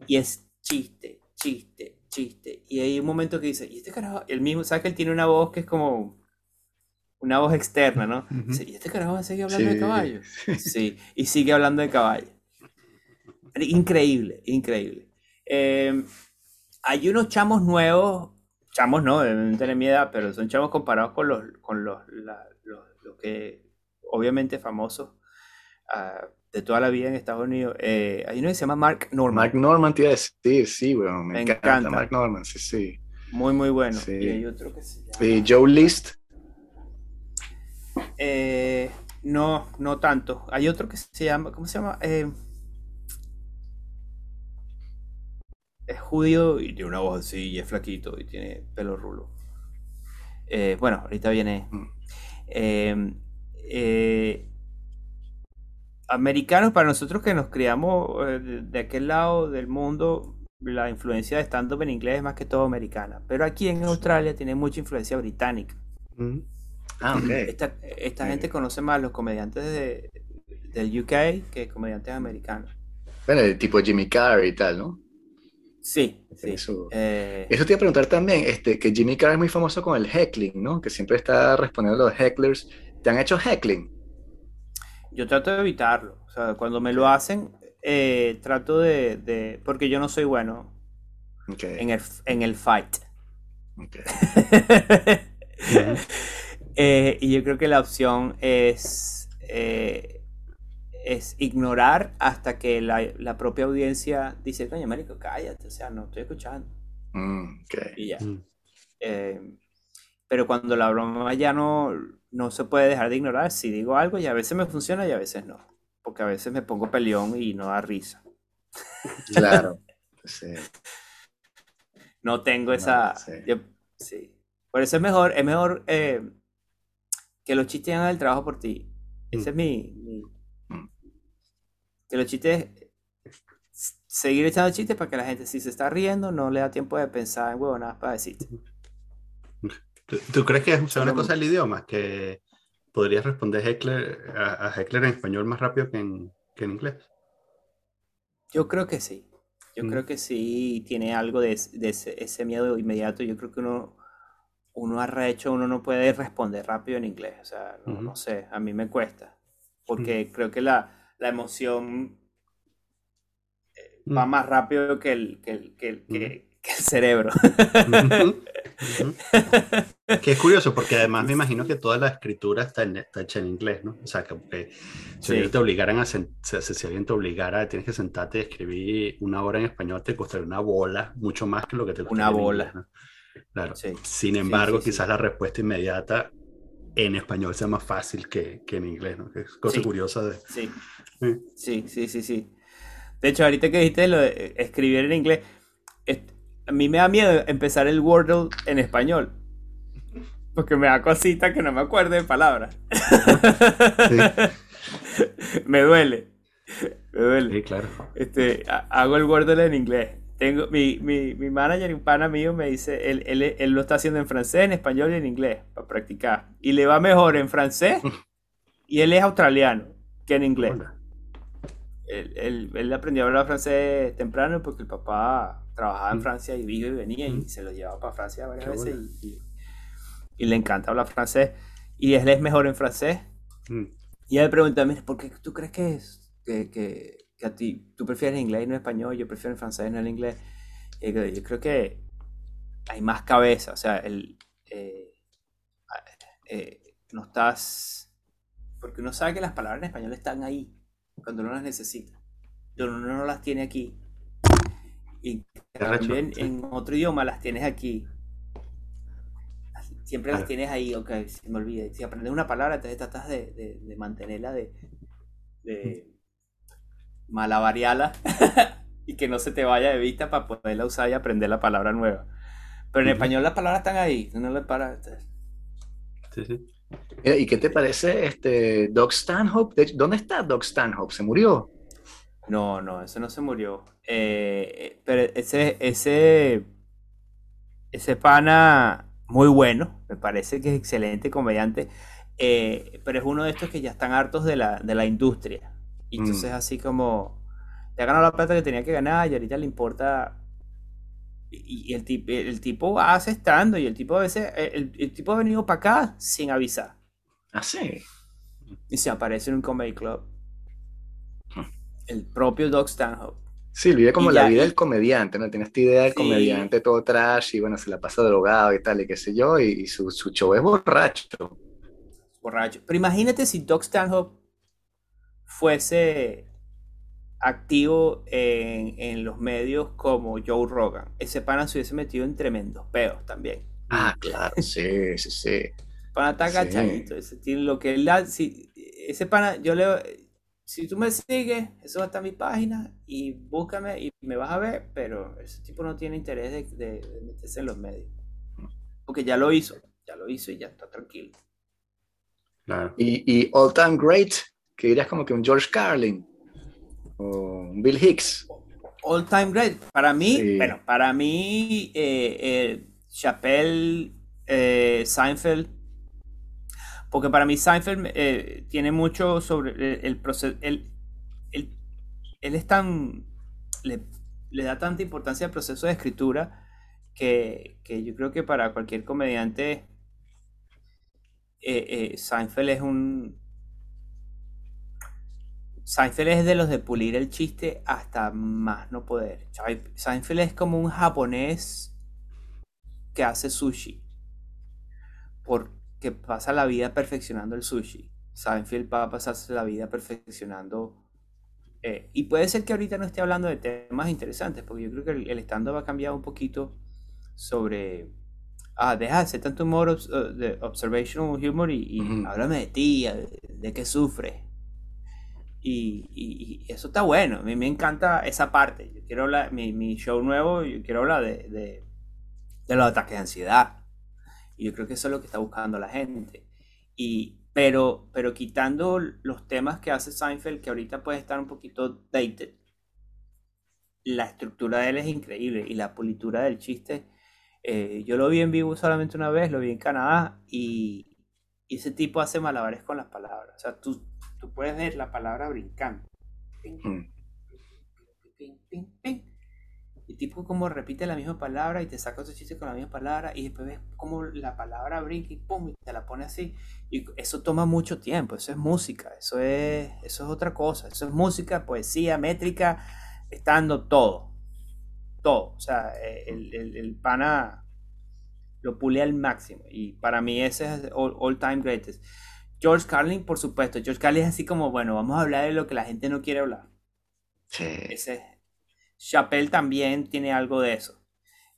Y es chiste, chiste, chiste. Y hay un momento que dice, y este carajo, el mismo, ¿sabes que él tiene una voz que es como una voz externa, ¿no? Dice, ¿y este carajo va a seguir hablando de Sí. caballos? Sí, y sigue hablando de caballos. Increíble, increíble. Eh, hay unos chamos nuevos, chamos no, deben tener mi edad, pero son chamos comparados con los, con los, la- los, los que obviamente famosos ah, de toda la vida en Estados Unidos. Eh, hay uno que se llama Mark Norman, Mark Norman te iba a decir, sí, bueno, me, Me encanta. encanta. Mark Norman, sí, sí. muy muy bueno. Sí. Y hay otro que se llama... Joe List, Eh, no, no tanto. Hay otro que se llama, ¿cómo se llama? Eh, es judío y tiene una voz así y es flaquito y tiene pelo rulo. Eh, bueno, ahorita viene. Mm. Eh, americanos, para nosotros que nos criamos de, aquel lado del mundo, la influencia de stand-up en inglés es más que todo americana. Pero aquí en Australia tiene mucha influencia británica. Ujú. Ah, ok. Esta, esta gente conoce más los comediantes de, del UK que comediantes americanos. Bueno, el tipo Jimmy Carr y tal, ¿no? Sí, sí. Eso. Eh, Eso te iba a preguntar también, este, que Jimmy Carr es muy famoso con el heckling, ¿no? Que siempre está respondiendo a los hecklers. ¿Te han hecho heckling? yo trato de evitarlo. O sea, cuando me lo hacen, eh, trato de, de- Porque yo no soy bueno Ok, en el, en el fight. ok. [laughs] Eh, y yo creo que la opción es, eh, es ignorar hasta que la, la propia audiencia dice, coño, marico, cállate, o sea, no estoy escuchando. Mm, ok. Y ya. Mm. Eh, pero cuando la broma ya no, no se puede dejar de ignorar, si digo algo y a veces me funciona y a veces no. Porque a veces me pongo peleón y no da risa. [laughs] Claro. Sí. No tengo esa... sí. yo- sí. Por eso es mejor, es mejor eh, que los chistes hagan el trabajo por ti. Ese es mi, mi- Mm. Que los chistes... Seguir echando chistes para que la gente, si se está riendo, no le da tiempo de pensar en huevonadas para decirte. ¿Tú, tú crees que es Solo una mu- cosa del idioma? Que podrías responder Heckler, a, a Heckler en español más rápido que en, que en inglés. Yo creo que sí. Yo Mm. creo que sí tiene algo de, de ese, ese miedo inmediato. Yo creo que uno, uno arrecho, uno no puede responder rápido en inglés. O sea, no, sé, a mí me cuesta. Porque creo que la, la emoción eh, va Mm. más rápido que el, que el, que el, que- que el cerebro. [laughs] Que es curioso porque además me imagino que toda la escritura está, en- está hecha en inglés, ¿no? O sea, que, que si Sí. alguien te obligaran a si, si alguien te obligara, tienes que sentarte y escribir una hora en español, te costaría una bola, mucho más que lo que te costaría en bola. inglés, ¿no? Claro. Sí. Sin embargo, sí, sí. quizás la respuesta inmediata en español sea más fácil que, que en inglés, ¿no? Que es cosa Sí. curiosa de... Sí. Sí. Sí, sí, sí. De hecho, ahorita que dijiste lo de eh, escribir en inglés, a mí me da miedo empezar el Wordle en español. Porque me da cosita que no me acuerde de palabras. [laughs] me duele. Me duele. Sí, claro. Este, ha- hago el Wordle en inglés. Tengo, mi, mi, mi manager, un pana mío, me dice, él, él, él lo está haciendo en francés, en español y en inglés, para practicar. Y le va mejor en francés, y él es australiano, que en inglés. Él, él- él aprendió a hablar francés temprano porque el papá trabajaba en Mm. Francia y iba y venía y Mm. se lo llevaba para Francia varias Qué veces y, y- y le encanta hablar francés. Y él es mejor en francés. Mm. Y él me pregunta, mira, ¿por qué tú crees que, es, que, que, que a ti, tú prefieres inglés y no español, yo prefiero el francés y no el inglés? Digo, yo creo que hay más cabeza, o sea, el, eh, eh, no estás... Porque uno sabe que las palabras en español están ahí, cuando uno las necesita. Pero uno no las tiene aquí. Y también en otro idioma las tienes aquí. Siempre las tienes ahí, ok, se me olvida. Si aprendes una palabra, entonces tratas de, de- de mantenerla, de, de malabarearla [laughs] y que no se te vaya de vista para poderla usar y aprender la palabra nueva. Pero en español las palabras están ahí, no le para. Sí, sí. Mira, ¿Y qué te parece este Doc Stanhope? De hecho, ¿Dónde está Doc Stanhope? ¿Se murió? No, no, ese no se murió. Eh, pero ese, ese, ese pana, muy bueno, me parece que es excelente comediante, eh, pero es uno de estos que ya están hartos de la, de la industria. Y Mm. entonces así como, ya ganó la plata que tenía que ganar y ahorita le importa... Y, el, tipo, el tipo hace estando y el tipo a veces, el, el tipo ha venido para acá sin avisar. Ah, sí. Y se aparece en un comedy club. El propio Doc Stanhope. Sí, vive como Y la ya- vida del comediante, ¿no? Tiene esta idea del Sí. comediante todo trash y bueno, se la pasa drogado y tal y qué sé yo, y, y su, su show es borracho. borracho. Pero imagínate si Doc Stanhope fuese activo en, en los medios como Joe Rogan. Ese pana se hubiese metido en tremendos peos también. Ah, claro, sí, sí, sí. Pana está Sí. agachadito. Ese tiene lo que él da- si, ese pana, yo le si tú me sigues, eso va a estar en mi página y búscame y me vas a ver, pero ese tipo no tiene interés de, de- de meterse en los medios. Porque ya lo hizo, ya lo hizo y ya está tranquilo. Claro. Y, y All Time Great, que dirías como que un George Carlin o un Bill Hicks. All time great. Para mí, Sí. bueno, para mí, eh, eh, Chappelle, eh, Seinfeld, porque para mí Seinfeld eh, tiene mucho sobre el, el proceso, él, él- él es tan, le, le da tanta importancia al proceso de escritura que, que yo creo que para cualquier comediante, Seinfeld es un, Seinfeld es de los de pulir el chiste hasta más no poder. Seinfeld es como un japonés que hace sushi. Porque pasa la vida perfeccionando el sushi. Seinfeld va a pasarse la vida perfeccionando. eh, y puede ser que ahorita no esté hablando de temas interesantes, porque yo creo que el, el stand-up ha cambiado un poquito sobre. Ah, deja de hacer tanto humor, obs- eh, de observational humor y, háblame de ti, de, de qué sufres. Y, y- y eso está bueno. A mí me encanta esa parte. Yo quiero hablar, mi, mi show nuevo, yo quiero hablar de, de, de los ataques de ansiedad. Y yo creo que eso es lo que está buscando la gente. Y, pero, pero quitando los temas que hace Seinfeld, que ahorita puede estar un poquito dated, la estructura de él es increíble y la pulitura del chiste. eh, yo lo vi en vivo solamente una vez, lo vi en Canadá y, y ese tipo hace malabares con las palabras. O sea, tú, tú puedes ver la palabra brincando. Ping, Mm. ping, ping, ping. Y tipo como repite la misma palabra y te saca otro chiste con la misma palabra y después ves como la palabra brinca y pum, y te la pone así. Y eso toma mucho tiempo, eso es música, eso es, eso es otra cosa, eso es música, poesía, métrica, estando todo, todo. O sea, eh, el, el, el pana lo pule al máximo y para mí ese es all, all time greatest. George Carlin, por supuesto, George Carlin es así como, bueno, vamos a hablar de lo que la gente no quiere hablar. Sí. Ese Chappelle también tiene algo de eso.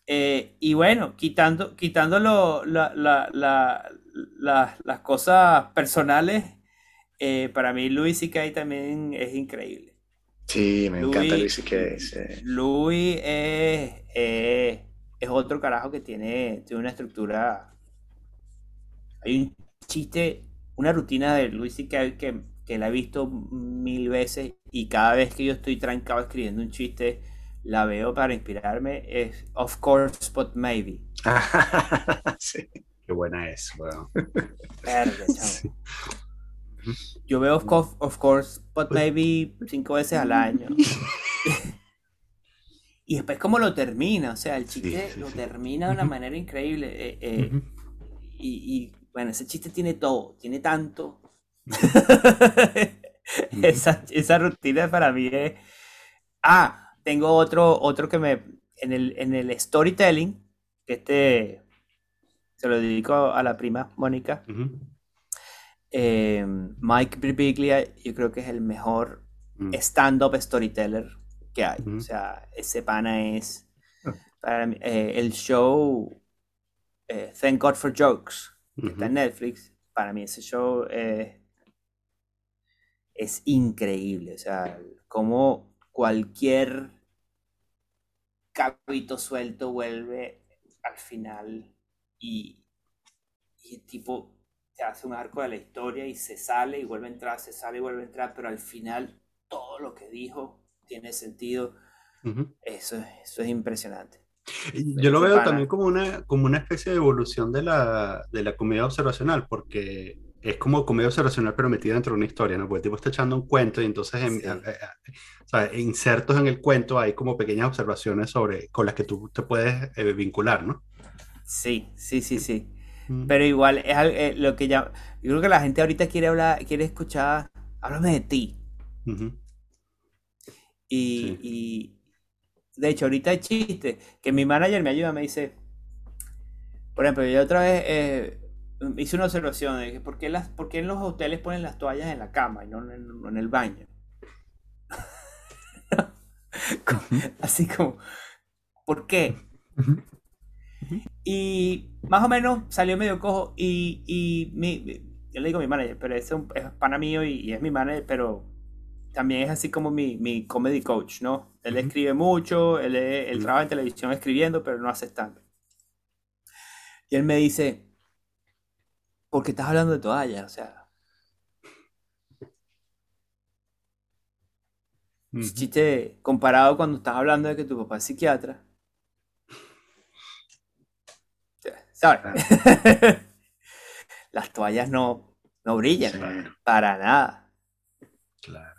Eh, y bueno, quitando, quitando lo- la- la- la- la- las cosas personales, eh, para mí Louis C.K. también es increíble. Sí, me encanta Luis C.K., sí. Louis es, es- es otro carajo que tiene, tiene una estructura Hay un chiste, una rutina de Luis C.K. que, que la he visto mil veces y cada vez que yo estoy trancado escribiendo un chiste, la veo para inspirarme. Es Of course, but maybe. [laughs] sí. Qué buena es, bueno. Verde. [laughs] Yo veo of course, of course, but maybe cinco veces al año. [laughs] y después cómo lo termina, o sea, el chiste lo termina de una manera increíble. eh, eh, y, y, bueno, ese chiste tiene todo, tiene tanto. [laughs] [laughs] esa, esa rutina para mí es... Ah, tengo otro, otro que me... En el, en el storytelling, que este se lo dedico a la prima Mónica. Eh, Mike Birbiglia, yo creo que es el mejor Mm. stand-up storyteller que hay. O sea, ese pana es. Ah. para mí, eh, el show eh, Thank God for Jokes, que está en Netflix, para mí ese show eh, es increíble. O sea, como cualquier cabito suelto vuelve al final y, y el tipo te hace un arco de la historia y se sale y vuelve a entrar, se sale y vuelve a entrar, pero al final todo lo que dijo tiene sentido. Eso, es- eso es impresionante. Yo lo veo también como una, como una especie de evolución de la, de la comedia observacional, porque es como comedia observacional pero metida dentro de una historia, ¿no? Porque el tipo está echando un cuento y entonces en, Sí. a- a- sea, insertos en el cuento hay como pequeñas observaciones sobre, con las que tú te puedes eh, vincular, ¿no? Sí, sí, sí, sí. Mm. Pero igual es eh, lo que ya. Yo creo que la gente ahorita quiere hablar, quiere escuchar. Háblame de ti. Ujú. Y, Sí. y de hecho, ahorita hay chistes que mi manager me ayuda, me dice. Por ejemplo, yo otra vez eh, hice una observación de que ¿por qué, las, por qué en los hoteles ponen las toallas en la cama y no en, no en el baño? [laughs] Así como, ¿por qué? Y más o menos salió medio cojo y, y mi, yo le digo a mi manager, pero es, un, es pana mío y, y es mi manager, pero también es así como mi, mi comedy coach, ¿no? Él escribe mucho, él, trabaja en televisión escribiendo, pero no hace stand Y él me dice, ¿por qué estás hablando de toallas? O sea, chiste comparado cuando estás hablando de que tu papá es psiquiatra. ¿Sabes? [laughs] Las toallas no, no brillan Claro. para nada. Claro.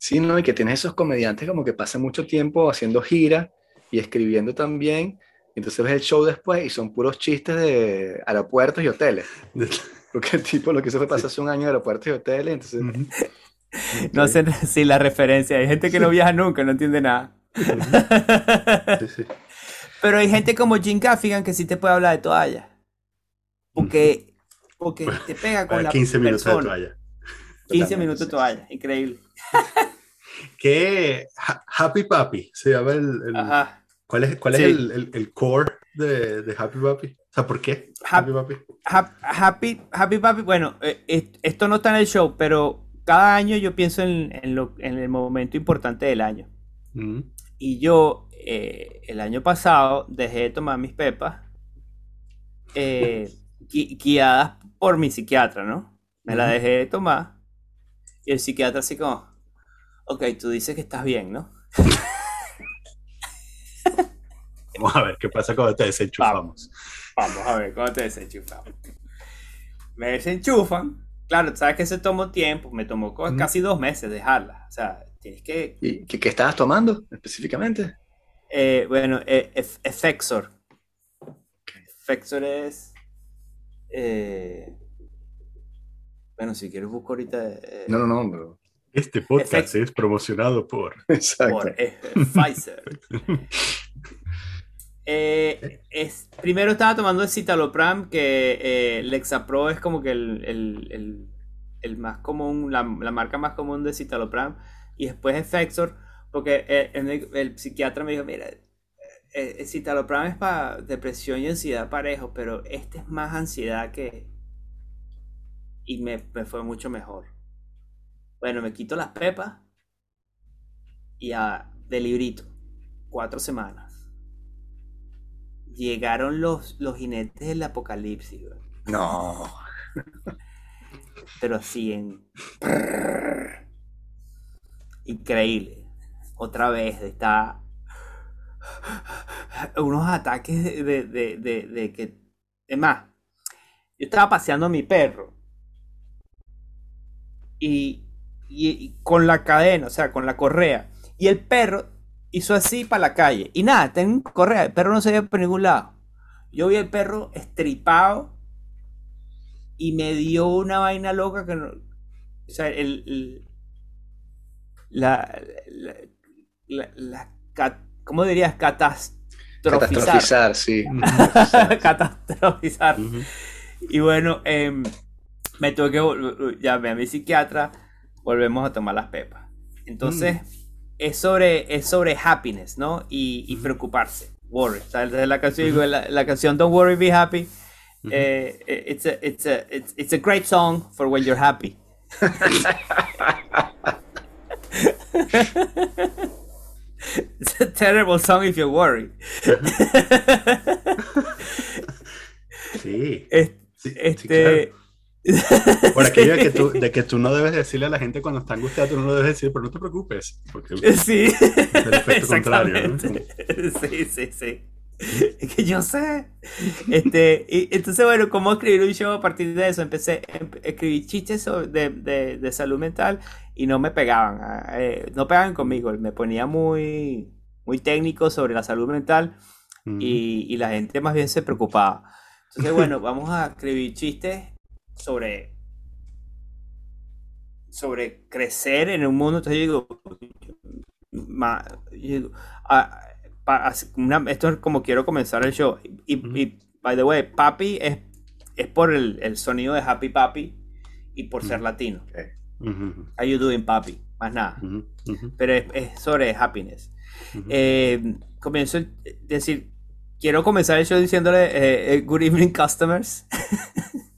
Sí, ¿no? Y que tienes esos comediantes como que pasan mucho tiempo haciendo gira y escribiendo también. Entonces ves el show después y son puros chistes de aeropuertos y hoteles. Porque el tipo lo que hizo fue pasarse un año en aeropuertos y hoteles. Entonces. [laughs] No sé si la referencia. Hay gente que no viaja nunca, no entiende nada. Sí, sí. Pero hay gente como Jim Gaffigan que sí te puede hablar de toallas. Porque, porque te pega con la 15 minutos de persona. toalla. 15 Totalmente, minutos de sí. toalla. Increíble. [laughs] Ha- Happy Papi se llama el, el- Ajá. ¿Cuál es, cuál es el, el- el core de, de Happy Papi? O sea, ¿por qué Hap- Happy Papi? Hap- Happy, Happy Papi, bueno, eh, est- esto no está en el show, pero cada año yo pienso en, en lo- en el momento importante del año. Mm. Y yo, eh, el año pasado, dejé de tomar mis pepas eh, gui- guiadas por mi psiquiatra, ¿no? Me la Ujú. dejé de tomar. Y el psiquiatra así como, ok, tú dices que estás bien, ¿no? [laughs] Vamos a ver qué pasa cuando te desenchufamos. Vamos a ver cómo te desenchufamos. Me desenchufan. Claro, sabes que se tomó tiempo. Me tomó casi dos meses dejarla. O sea, tienes que. ¿y qué, qué estabas tomando específicamente? eh, bueno, eh, Ef- Effexor. Effexor es. eh, bueno, si quieres busco ahorita. eh, No, no, no. pero- Este podcast es promocionado por. [laughs] Eh, Pfizer. [laughs] Eh, es, primero estaba tomando el citalopram, que eh, Lexapro es como que el, el- el- el más común, la, la marca más común de citalopram, y después Effexor, porque eh, el, el psiquiatra me dijo, mira, el citalopram es para depresión y ansiedad parejo, pero este es más ansiedad que... Y me, me fue mucho mejor. Bueno, me quito las pepas y a, de librito, cuatro semanas. Llegaron los, los jinetes del apocalipsis, güey. No. Pero así en... Increíble. Otra vez está... Unos ataques de, de, de, de, de que... Es más, yo estaba paseando a mi perro. Y, y, y con la cadena, o sea, con la correa. Y el perro hizo así para la calle. Y nada, tengo correa. El perro no se ve por ningún lado. Yo vi al perro estripado y me dio una vaina loca que no. O sea, el. el- la, la, la- la ¿Cómo dirías? Catastrofizar. Catastrofizar, sí. [laughs] Catastrofizar. Ujú. Y bueno, em, me tuve que. Llamé a mi psiquiatra. Volvemos a tomar las pepas. Entonces, es, sobre, es sobre happiness, ¿no? Y, y preocuparse. Worry. Desde la canción, digo, la, la canción Don't Worry, Be Happy. Ujú. eh, it's, a, it's, a, it's, it's a great song for when you're happy. [laughs] it's a terrible song if you're worried. [laughs] Sí. Es- sí, sí, Este. claro. Por aquello de que, tú, de que tú no debes decirle a la gente cuando está angustiada, tú no lo debes decir, pero no te preocupes. Porque Sí, el efecto contrario, ¿no? Sí, sí, sí. Es que yo sé. Este, y entonces, bueno, ¿cómo escribir un show a partir de eso? Empecé a em- escribir chistes de, de- de salud mental y no me pegaban. ah, eh, no pegaban conmigo. Me ponía muy, muy técnico sobre la salud mental y la gente más bien se preocupaba. Entonces, bueno, vamos a escribir chistes sobre sobre crecer en un mundo. Entonces yo digo, ma- yo digo, ah, pa- una- esto es como quiero comenzar el show. Y, Ujú. y, by the way, Papi es, es por el, el sonido de Happy Papi y por ser Ujú. latino. Ujú, How you doing, Papi? Más nada. Pero es, es sobre happiness. Eh, comienzo a decir, quiero comenzar el show diciéndole eh, eh, Good evening, customers. [laughs]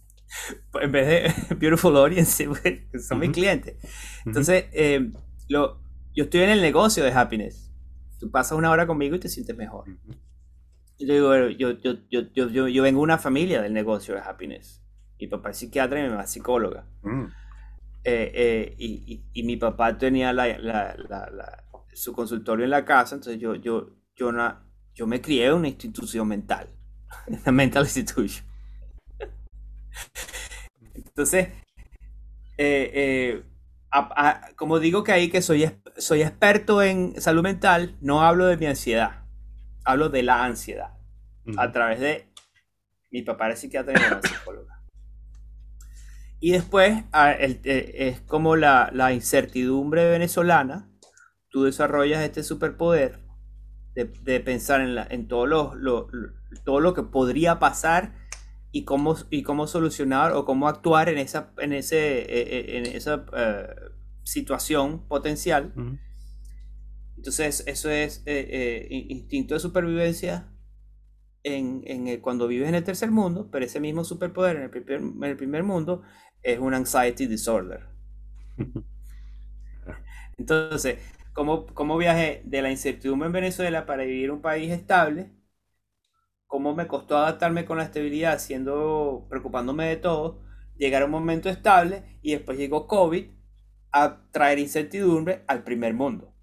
en vez de [laughs] Beautiful Audience, que son mis clientes. Entonces, eh, lo, yo estoy en el negocio de happiness. Tú pasas una hora conmigo y te sientes mejor. Y yo digo, bueno, yo, yo, yo, yo, yo, yo vengo de una familia del negocio de happiness. Mi papá es psiquiatra y mi mamá es psicóloga. Mm. Eh, eh, y, y- y mi papá tenía la- la- la- su consultorio en la casa, entonces yo, yo, yo, na- yo me crié en una institución mental, una [laughs] mental institution. Entonces, eh, eh, a- a- como digo que ahí que soy, soy experto en salud mental, no hablo de mi ansiedad, hablo de la ansiedad Ujú. a través de mi papá era psiquiatra y mi mamá psicóloga. Y después a- el- eh, es como la, la incertidumbre venezolana. Tú desarrollas este superpoder de, de pensar en, la- en todo, lo, lo- lo- todo lo que podría pasar y cómo, y cómo solucionar o cómo actuar en esa, en ese, eh, eh, en esa eh, situación potencial. Ujú. Entonces, eso es eh, eh, in- instinto de supervivencia en, en el- cuando vives en el tercer mundo, pero ese mismo superpoder en el primer, en el primer mundo es un anxiety disorder. [laughs] Entonces, ¿cómo, cómo viajé de la incertidumbre en Venezuela para vivir un país estable? ¿Cómo me costó adaptarme con la estabilidad, siendo, preocupándome de todo? Llegar a un momento estable y después llegó COVID a traer incertidumbre al primer mundo.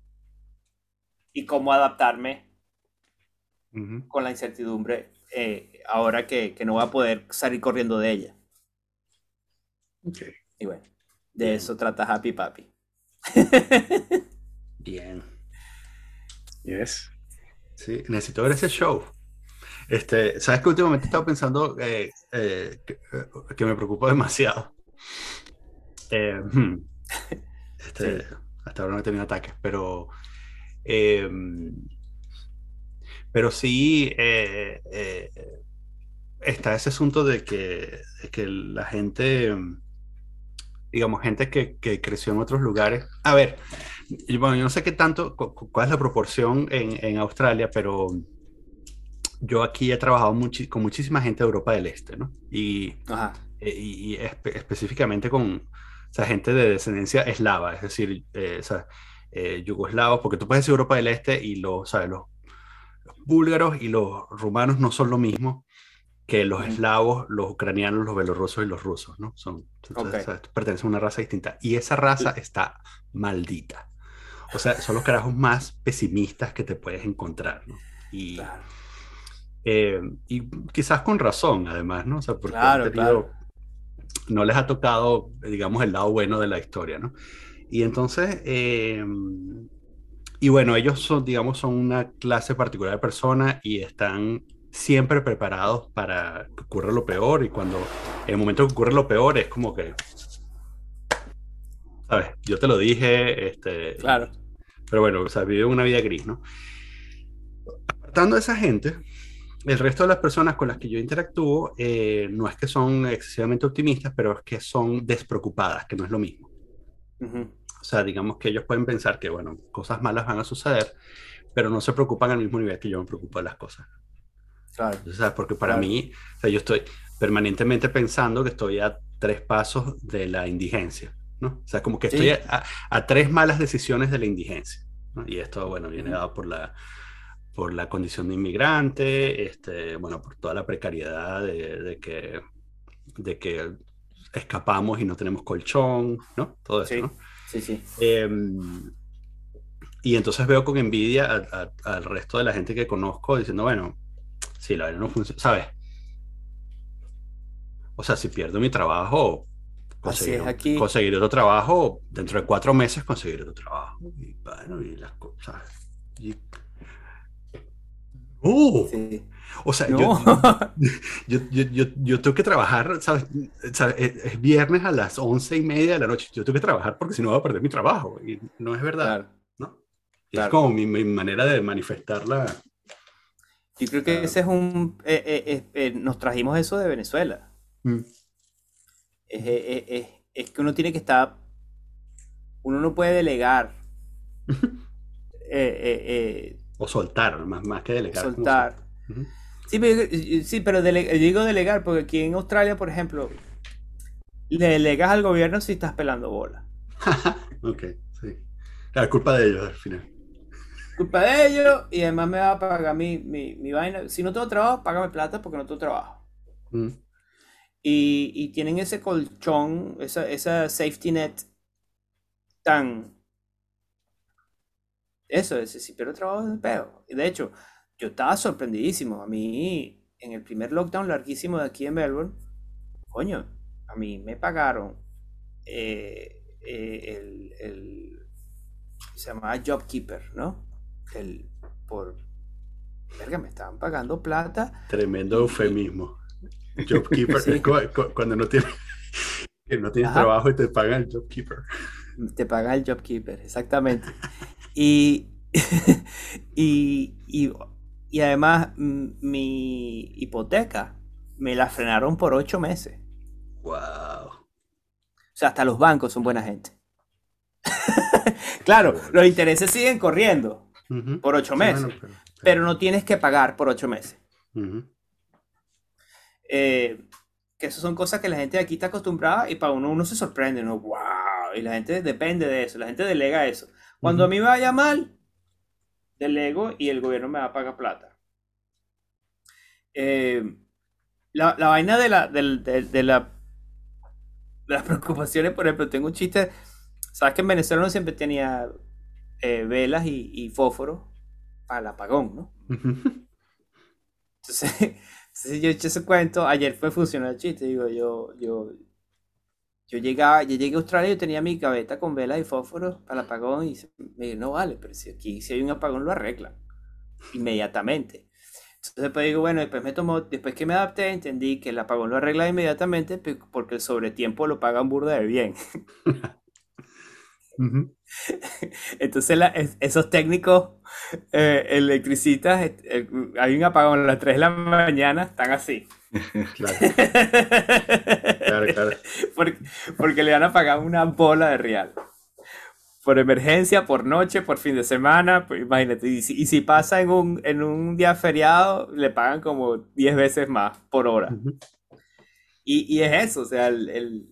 Y cómo adaptarme con la incertidumbre eh, ahora que, que no voy a poder salir corriendo de ella. Y bueno, de Bien. eso trata Happy Papi. Bien. [laughs] Yes. Sí, necesito ver ese show. Este, sabes que últimamente he estado pensando eh, eh, que, que me preocupa demasiado. Eh, hmm, este, Hasta ahora no he tenido ataques, pero, eh, pero sí está ese asunto de que, de que la gente, digamos, gente que, que creció en otros lugares. A ver, bueno, yo no sé qué tanto, cu- cu- cuál es la proporción en, en Australia, pero yo aquí he trabajado con muchísima gente de Europa del Este, ¿no? Y, Ajá. eh, y, y espe- específicamente con o sea, gente de descendencia eslava, es decir, eh, o sea, eh, yugoslavos, porque tú puedes decir Europa del Este y los, ¿sabes? Los, los búlgaros y los rumanos no son lo mismo. que los eslavos, los ucranianos, los belorrusos y los rusos, ¿no? Son, entonces, Ok. o sea, pertenecen a una raza distinta. Y esa raza está maldita. O sea, son los carajos más pesimistas que te puedes encontrar, ¿no? Y, Claro. Eh, y quizás con razón, además, ¿no? O sea, porque Claro, tenido- no les ha tocado, digamos, el lado bueno de la historia, ¿no? Y entonces, eh, y bueno, ellos son, digamos, son una clase particular de personas y están siempre preparados para que ocurra lo peor y cuando en el momento que ocurre lo peor es como que, ¿sabes? Yo te lo dije, este, Claro. pero bueno, o sea, vive una vida gris, ¿no? Apartando a esa gente, el resto de las personas con las que yo interactúo eh, no es que son excesivamente optimistas, pero es que son despreocupadas, que no es lo mismo. Ujú. O sea, digamos que ellos pueden pensar que, bueno, cosas malas van a suceder, pero no se preocupan al mismo nivel que yo me preocupo de las cosas. Claro. O sea, porque para Claro. mí, o sea, yo estoy permanentemente pensando que estoy a tres pasos de la indigencia, ¿no? O sea, como que Sí. estoy a, a tres malas decisiones de la indigencia. ¿no? Y esto, bueno, viene dado por la, por la condición de inmigrante, este, bueno, por toda la precariedad de, de que, de que escapamos y no tenemos colchón, ¿no? Todo eso, Sí. ¿no? Sí, sí. Eh, y entonces veo con envidia al resto de la gente que conozco diciendo, bueno, si la vaina no funciona, ¿sabes? O sea, si pierdo mi trabajo, conseguir, es aquí. conseguir otro trabajo, dentro de cuatro meses conseguir otro trabajo. Y bueno, y las cosas. Y... Sí. O sea, No. yo, [laughs] yo, yo, yo, yo tengo que trabajar, ¿sabes? ¿sabes? Es, es viernes a las once y media de la noche. Yo tengo que trabajar porque si no voy a perder mi trabajo. Y no es verdad, Claro. ¿no? Claro. Es como mi, mi manera de manifestarla. Yo creo que Claro. ese es un... eh, eh, eh, eh, nos trajimos eso de Venezuela. Mm. Es, eh, eh, es- es que uno tiene que estar... Uno no puede delegar. [laughs] O soltar, más, más que delegar. soltar. Sí, pero, yo- sí, pero digo delegar porque aquí en Australia, por ejemplo, le delegas al gobierno si estás pelando bola. [laughs] ok, sí. La culpa de ellos al final. Culpa de ellos y además me va a pagar mi, mi, mi vaina. Si no tengo trabajo, págame plata porque no tengo trabajo. Mm. Y, y tienen ese colchón, esa, esa safety net tan... Eso, ese si pierdo trabajo peo. Y de hecho, yo estaba sorprendidísimo. A mí, en el primer lockdown larguísimo de aquí en Melbourne, coño, a mí me pagaron eh, eh, el, el- se llamaba JobKeeper, ¿no? El, por, verga, me estaban pagando plata. Tremendo eufemismo. Jobkeeper, [laughs] Sí. es cu- cu- cuando no tienes, que no tienes Ajá. trabajo y te pagan el jobkeeper. Te paga el JobKeeper, exactamente. [laughs] Y, [laughs] y, y, y además mm, mi hipoteca me la frenaron por ocho meses. Wow. O sea, hasta los bancos son buena gente. [laughs] claro, los intereses siguen corriendo por ocho meses, bueno, pero- pero no tienes que pagar por ocho meses. Eh, que eso son cosas que la gente de aquí está acostumbrada y para uno uno se sorprende, ¿no? ¡Wow! Y la gente depende de eso, la gente delega eso. Cuando a mí me vaya mal, delego y el gobierno me va a pagar plata. Eh, la, la vaina de, la, de, de la, de las [laughs] preocupaciones, por ejemplo, tengo un chiste. Sabes que en Venezuela uno siempre tenía eh, velas y, y fósforos para el apagón, ¿no? Entonces, [laughs] entonces yo eché ese cuento, ayer fue funcionar el chiste, digo, yo, yo, yo llegaba, yo llegué a Australia yo tenía mi gaveta con velas y fósforos para el apagón y me dijo, no vale, pero si aquí si hay un apagón lo arreglan inmediatamente. Entonces después digo, bueno, después me tomó, después que me adapté, entendí que el apagón lo arregla inmediatamente pe- porque el sobretiempo lo pagan burda de bien. [laughs] [laughs] Entonces la- esos técnicos eh, electricistas, eh, eh, hay un apagón a las 3 de la mañana, están así. [laughs] Claro, claro, claro. [laughs] Porque, porque le van a pagar una bola de real. Por emergencia, por noche, por fin de semana, pues imagínate. Y si, y si pasa en un, en un día feriado, le pagan como 10 veces más por hora. Y, y es eso, o sea, el, el-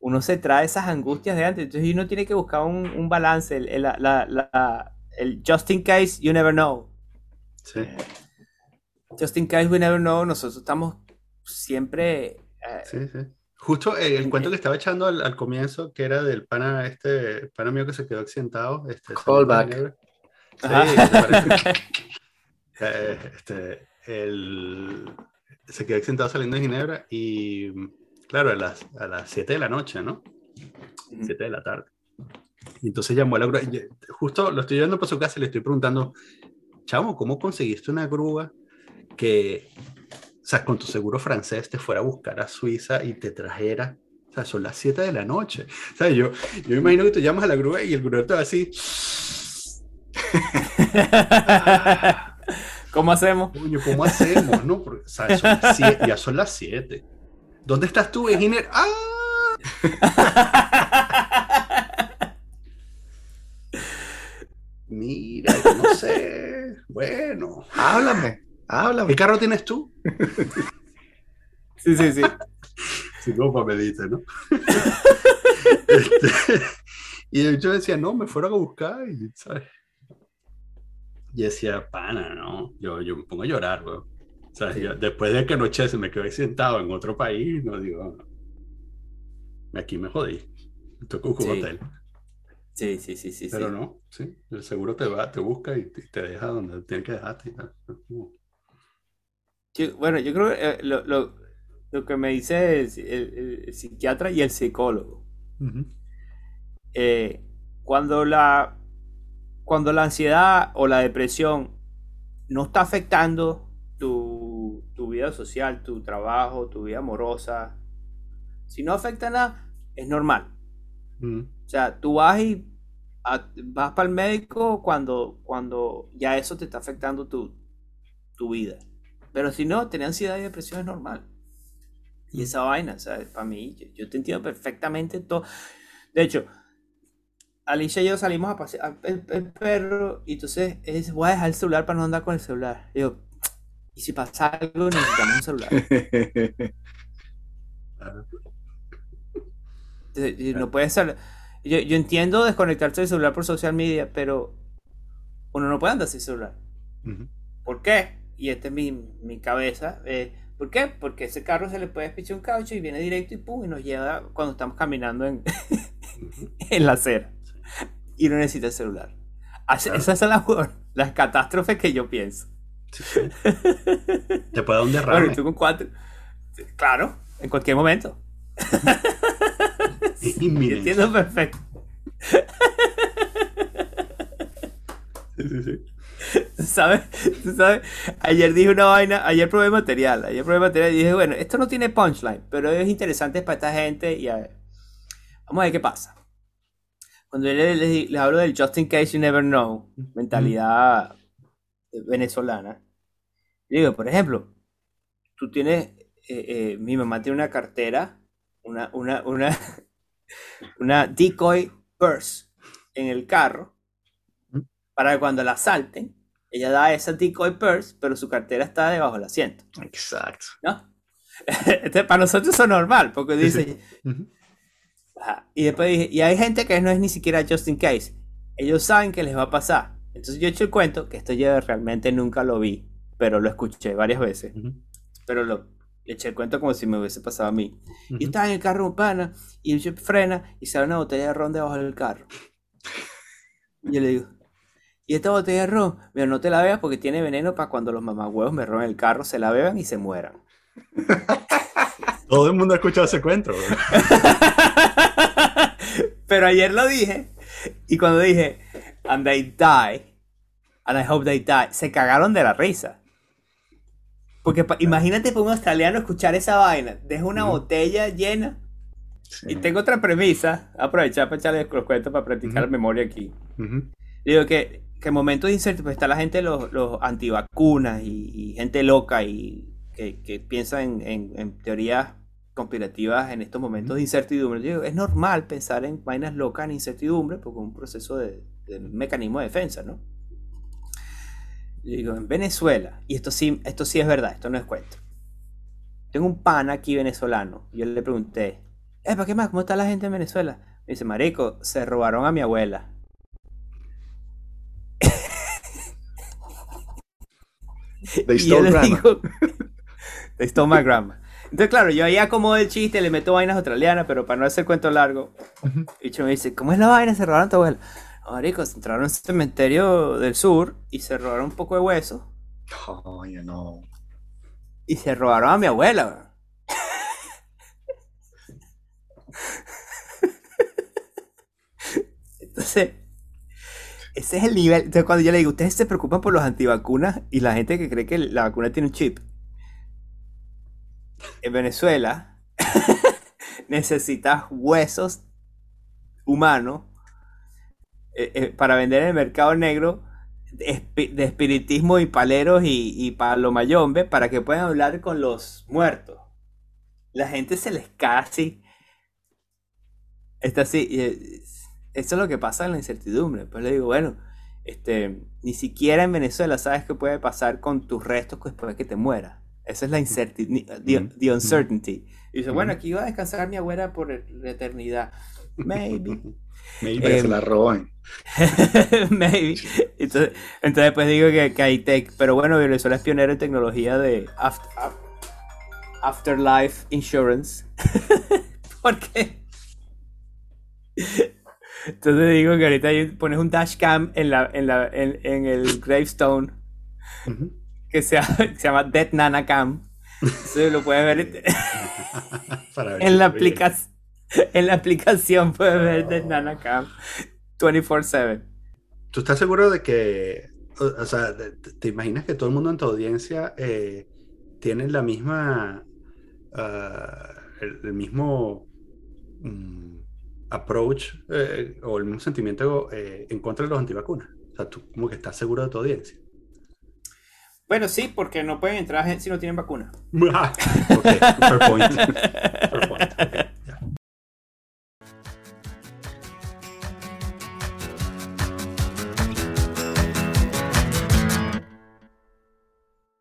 uno se trae esas angustias de antes. Entonces uno tiene que buscar un, un balance, el, el- la- la- la- el just in case, you never know. Sí. Just in case we never know, nosotros estamos siempre... eh, Sí, sí. Justo eh, el En- cuento en- que estaba echando al, al comienzo, que era del pana, este pana mío que se quedó accidentado. Este, Callback. Sí, Ajá. ¿te parece? [laughs] Eh, este, el- se quedó accidentado saliendo de Ginebra y, claro, a las, a las 7 de la noche, ¿no? 7 de la tarde. Y entonces llamó a la grúa. y, Justo lo estoy llevando para su casa y le estoy preguntando, chamo, ¿cómo conseguiste una grúa que, o sea, con tu seguro francés te fuera a buscar a Suiza y te trajera? O sea, son las 7 de la noche. O sea, yo, yo me imagino que tú llamas a la grúa y el grúa te va así, [laughs] ¿Cómo hacemos? coño, ¿cómo hacemos? No? Porque, o sea, son las siete- ya son las 7. ¿Dónde estás tú, en Ginebra? ¡Ah! [laughs] Mira, yo no sé. Bueno. Háblame, háblame. ¿Qué carro tienes tú? [laughs] Sí, sí, sí. Sí, como me dice, ¿no? [laughs] Este, [laughs] y yo decía, no, me fueron a buscar y, ¿sabes? Y decía, pana, no, yo, yo me pongo a llorar, güey. O sea, yo- después de que anoche se me quedé sentado en otro país, no digo, no. aquí me jodí. Me tocó un Sí. hotel. Sí, sí, sí, sí. Pero sí. no, sí, el seguro te va, te busca y te, te deja donde tiene que dejarte. y tal. Yo- bueno, yo creo que eh, lo, lo- lo que me dice el, el- el psiquiatra y el psicólogo, eh, cuando la, cuando la ansiedad o la depresión no está afectando tu, tu vida social, tu trabajo, tu vida amorosa, si no afecta nada, es normal. O sea, tú vas y a- vas para el médico cuando, cuando ya eso te está afectando tu, tu vida. Pero si no, tener ansiedad y depresión es normal. Y esa vaina, ¿sabes? Para mí, yo, yo te entiendo perfectamente todo. De hecho, Alicia y yo salimos a pasear el, el perro y entonces dice, voy a dejar el celular para no andar con el celular. Y yo, ¿y si pasa algo necesitamos un celular? [laughs] Entonces, no puede ser. Yo, yo entiendo desconectarse del celular por social media, pero uno no puede andar sin celular. ¿Por qué? Y esta es mi, mi cabeza. eh, ¿Por qué? Porque ese carro se le puede despichar un caucho y viene directo y pum, y nos lleva cuando estamos caminando en, [laughs] en la acera. Y no necesita el celular. Así- Claro. Esas son las, las catástrofes que yo pienso. Sí, sí. Te puede dar un Bueno, derrame. y tú con cuatro. Claro, en cualquier momento. Entiendo perfecto. Sí, sí, sí. [laughs] ¿Tú ¿Sabes? ¿Tú ¿Sabes? Ayer dije una vaina, ayer probé material, ayer probé material y dije, bueno, esto no tiene punchline, pero es interesante para esta gente y a ver, vamos a ver qué pasa. Cuando yo les, les- les hablo del just in case you never know, mentalidad venezolana, yo digo, por ejemplo, tú tienes, eh, eh, mi mamá tiene una cartera, una, una, una, [laughs] una decoy purse en el carro para cuando la asalten, ella da esa decoy purse, pero su cartera está debajo del asiento, Exacto. ¿no? Entonces, [laughs] para nosotros eso es normal, porque Sí, dice. Ajá. Y después dije, y hay gente que no es ni siquiera just in case. Ellos saben que les va a pasar. Entonces yo he hecho el cuento, que esto yo realmente nunca lo vi, pero lo escuché varias veces. Ujú. Pero lo le eché el cuento como si me hubiese pasado a mí. Y Ujú. estaba en el carro un pana, y yo frena y sale una botella de ron debajo del carro. Y yo le digo, ¿y esta botella de ron? Mira, no te la veas porque tiene veneno para cuando los mamagüevos me roben el carro, se la beban y se mueran. [laughs] Todo el mundo ha escuchado ese cuento. [laughs] Pero ayer lo dije. Y cuando dije, and they die, and I hope they die, se cagaron de la risa. Porque pa- imagínate para un australiano escuchar esa vaina. Deja una botella llena. Sí. Y tengo otra premisa. Aprovechar para echarles los cuentos para practicar memoria aquí. Digo que, que en momentos de incertidumbre está la gente, los, los antivacunas y, y gente loca y que, que piensa en, en- en teorías conspirativas en estos momentos de incertidumbre. Yo digo, es normal pensar en vainas locas en incertidumbre porque es un proceso de, de mecanismo de defensa, ¿no? Yo digo, en Venezuela, y esto sí, esto sí es verdad, esto no es cuento. Tengo un pana aquí venezolano. y Yo le pregunté, ¿para qué más? ¿Cómo está la gente en Venezuela? Me dice, Marico, se robaron a mi abuela. [laughs] They stole le grandma. digo, [laughs] They stole my grandma. Entonces, claro, yo ahí acomodo el chiste, le meto vainas australianas, pero para no hacer cuento largo, bicho me dice, ¿cómo es la vaina? Se robaron a tu abuela. Marico, se entraron en un cementerio del sur y se robaron un poco de hueso Coño, no. y se robaron a mi abuela. [laughs] Entonces, ese es el nivel. Entonces, cuando yo le digo, ustedes se preocupan por los antivacunas y la gente que cree que la vacuna tiene un chip. En Venezuela [laughs] necesitas huesos humanos eh, eh, para vender en el mercado negro de, espi- de espiritismo y paleros y, y palomayombe para que puedan hablar con los muertos. La gente se les cae así. Está así. eh, Eso es lo que pasa en la incertidumbre. Pues le digo, bueno, este, ni siquiera en Venezuela sabes qué puede pasar con tus restos después de que te mueras. Esa es la incertidumbre, the, uncertainty. Y dice, bueno, aquí va a descansar mi abuela por la eternidad. Maybe. [laughs] Maybe. Em, se la roben. [laughs] Maybe. Entonces, entonces pues digo que, que hay tech. Pero bueno, Venezuela es pionero en tecnología de aft- af- Afterlife Insurance. [laughs] ¿Por qué? Entonces digo que ahorita pones un dashcam en, la, en, la, en, en el gravestone que se, llama- que [laughs] se llama Dead Nana Cam. Entonces lo puedes ver [laughs] Para ver en la, está bien. aplica- en la aplicación. Puedes ver Dead Nana Cam 24-7. ¿Tú estás seguro de que, o, o sea, te, te imaginas que todo el mundo en tu audiencia eh, tiene la misma, ah, el, el mismo mm, approach eh, o el mismo sentimiento eh, en contra de los antivacunas? O sea, tú como que estás seguro de tu audiencia. Bueno, sí, porque no pueden entrar si no tienen vacuna. [laughs] Ah, ok, fair point. Fair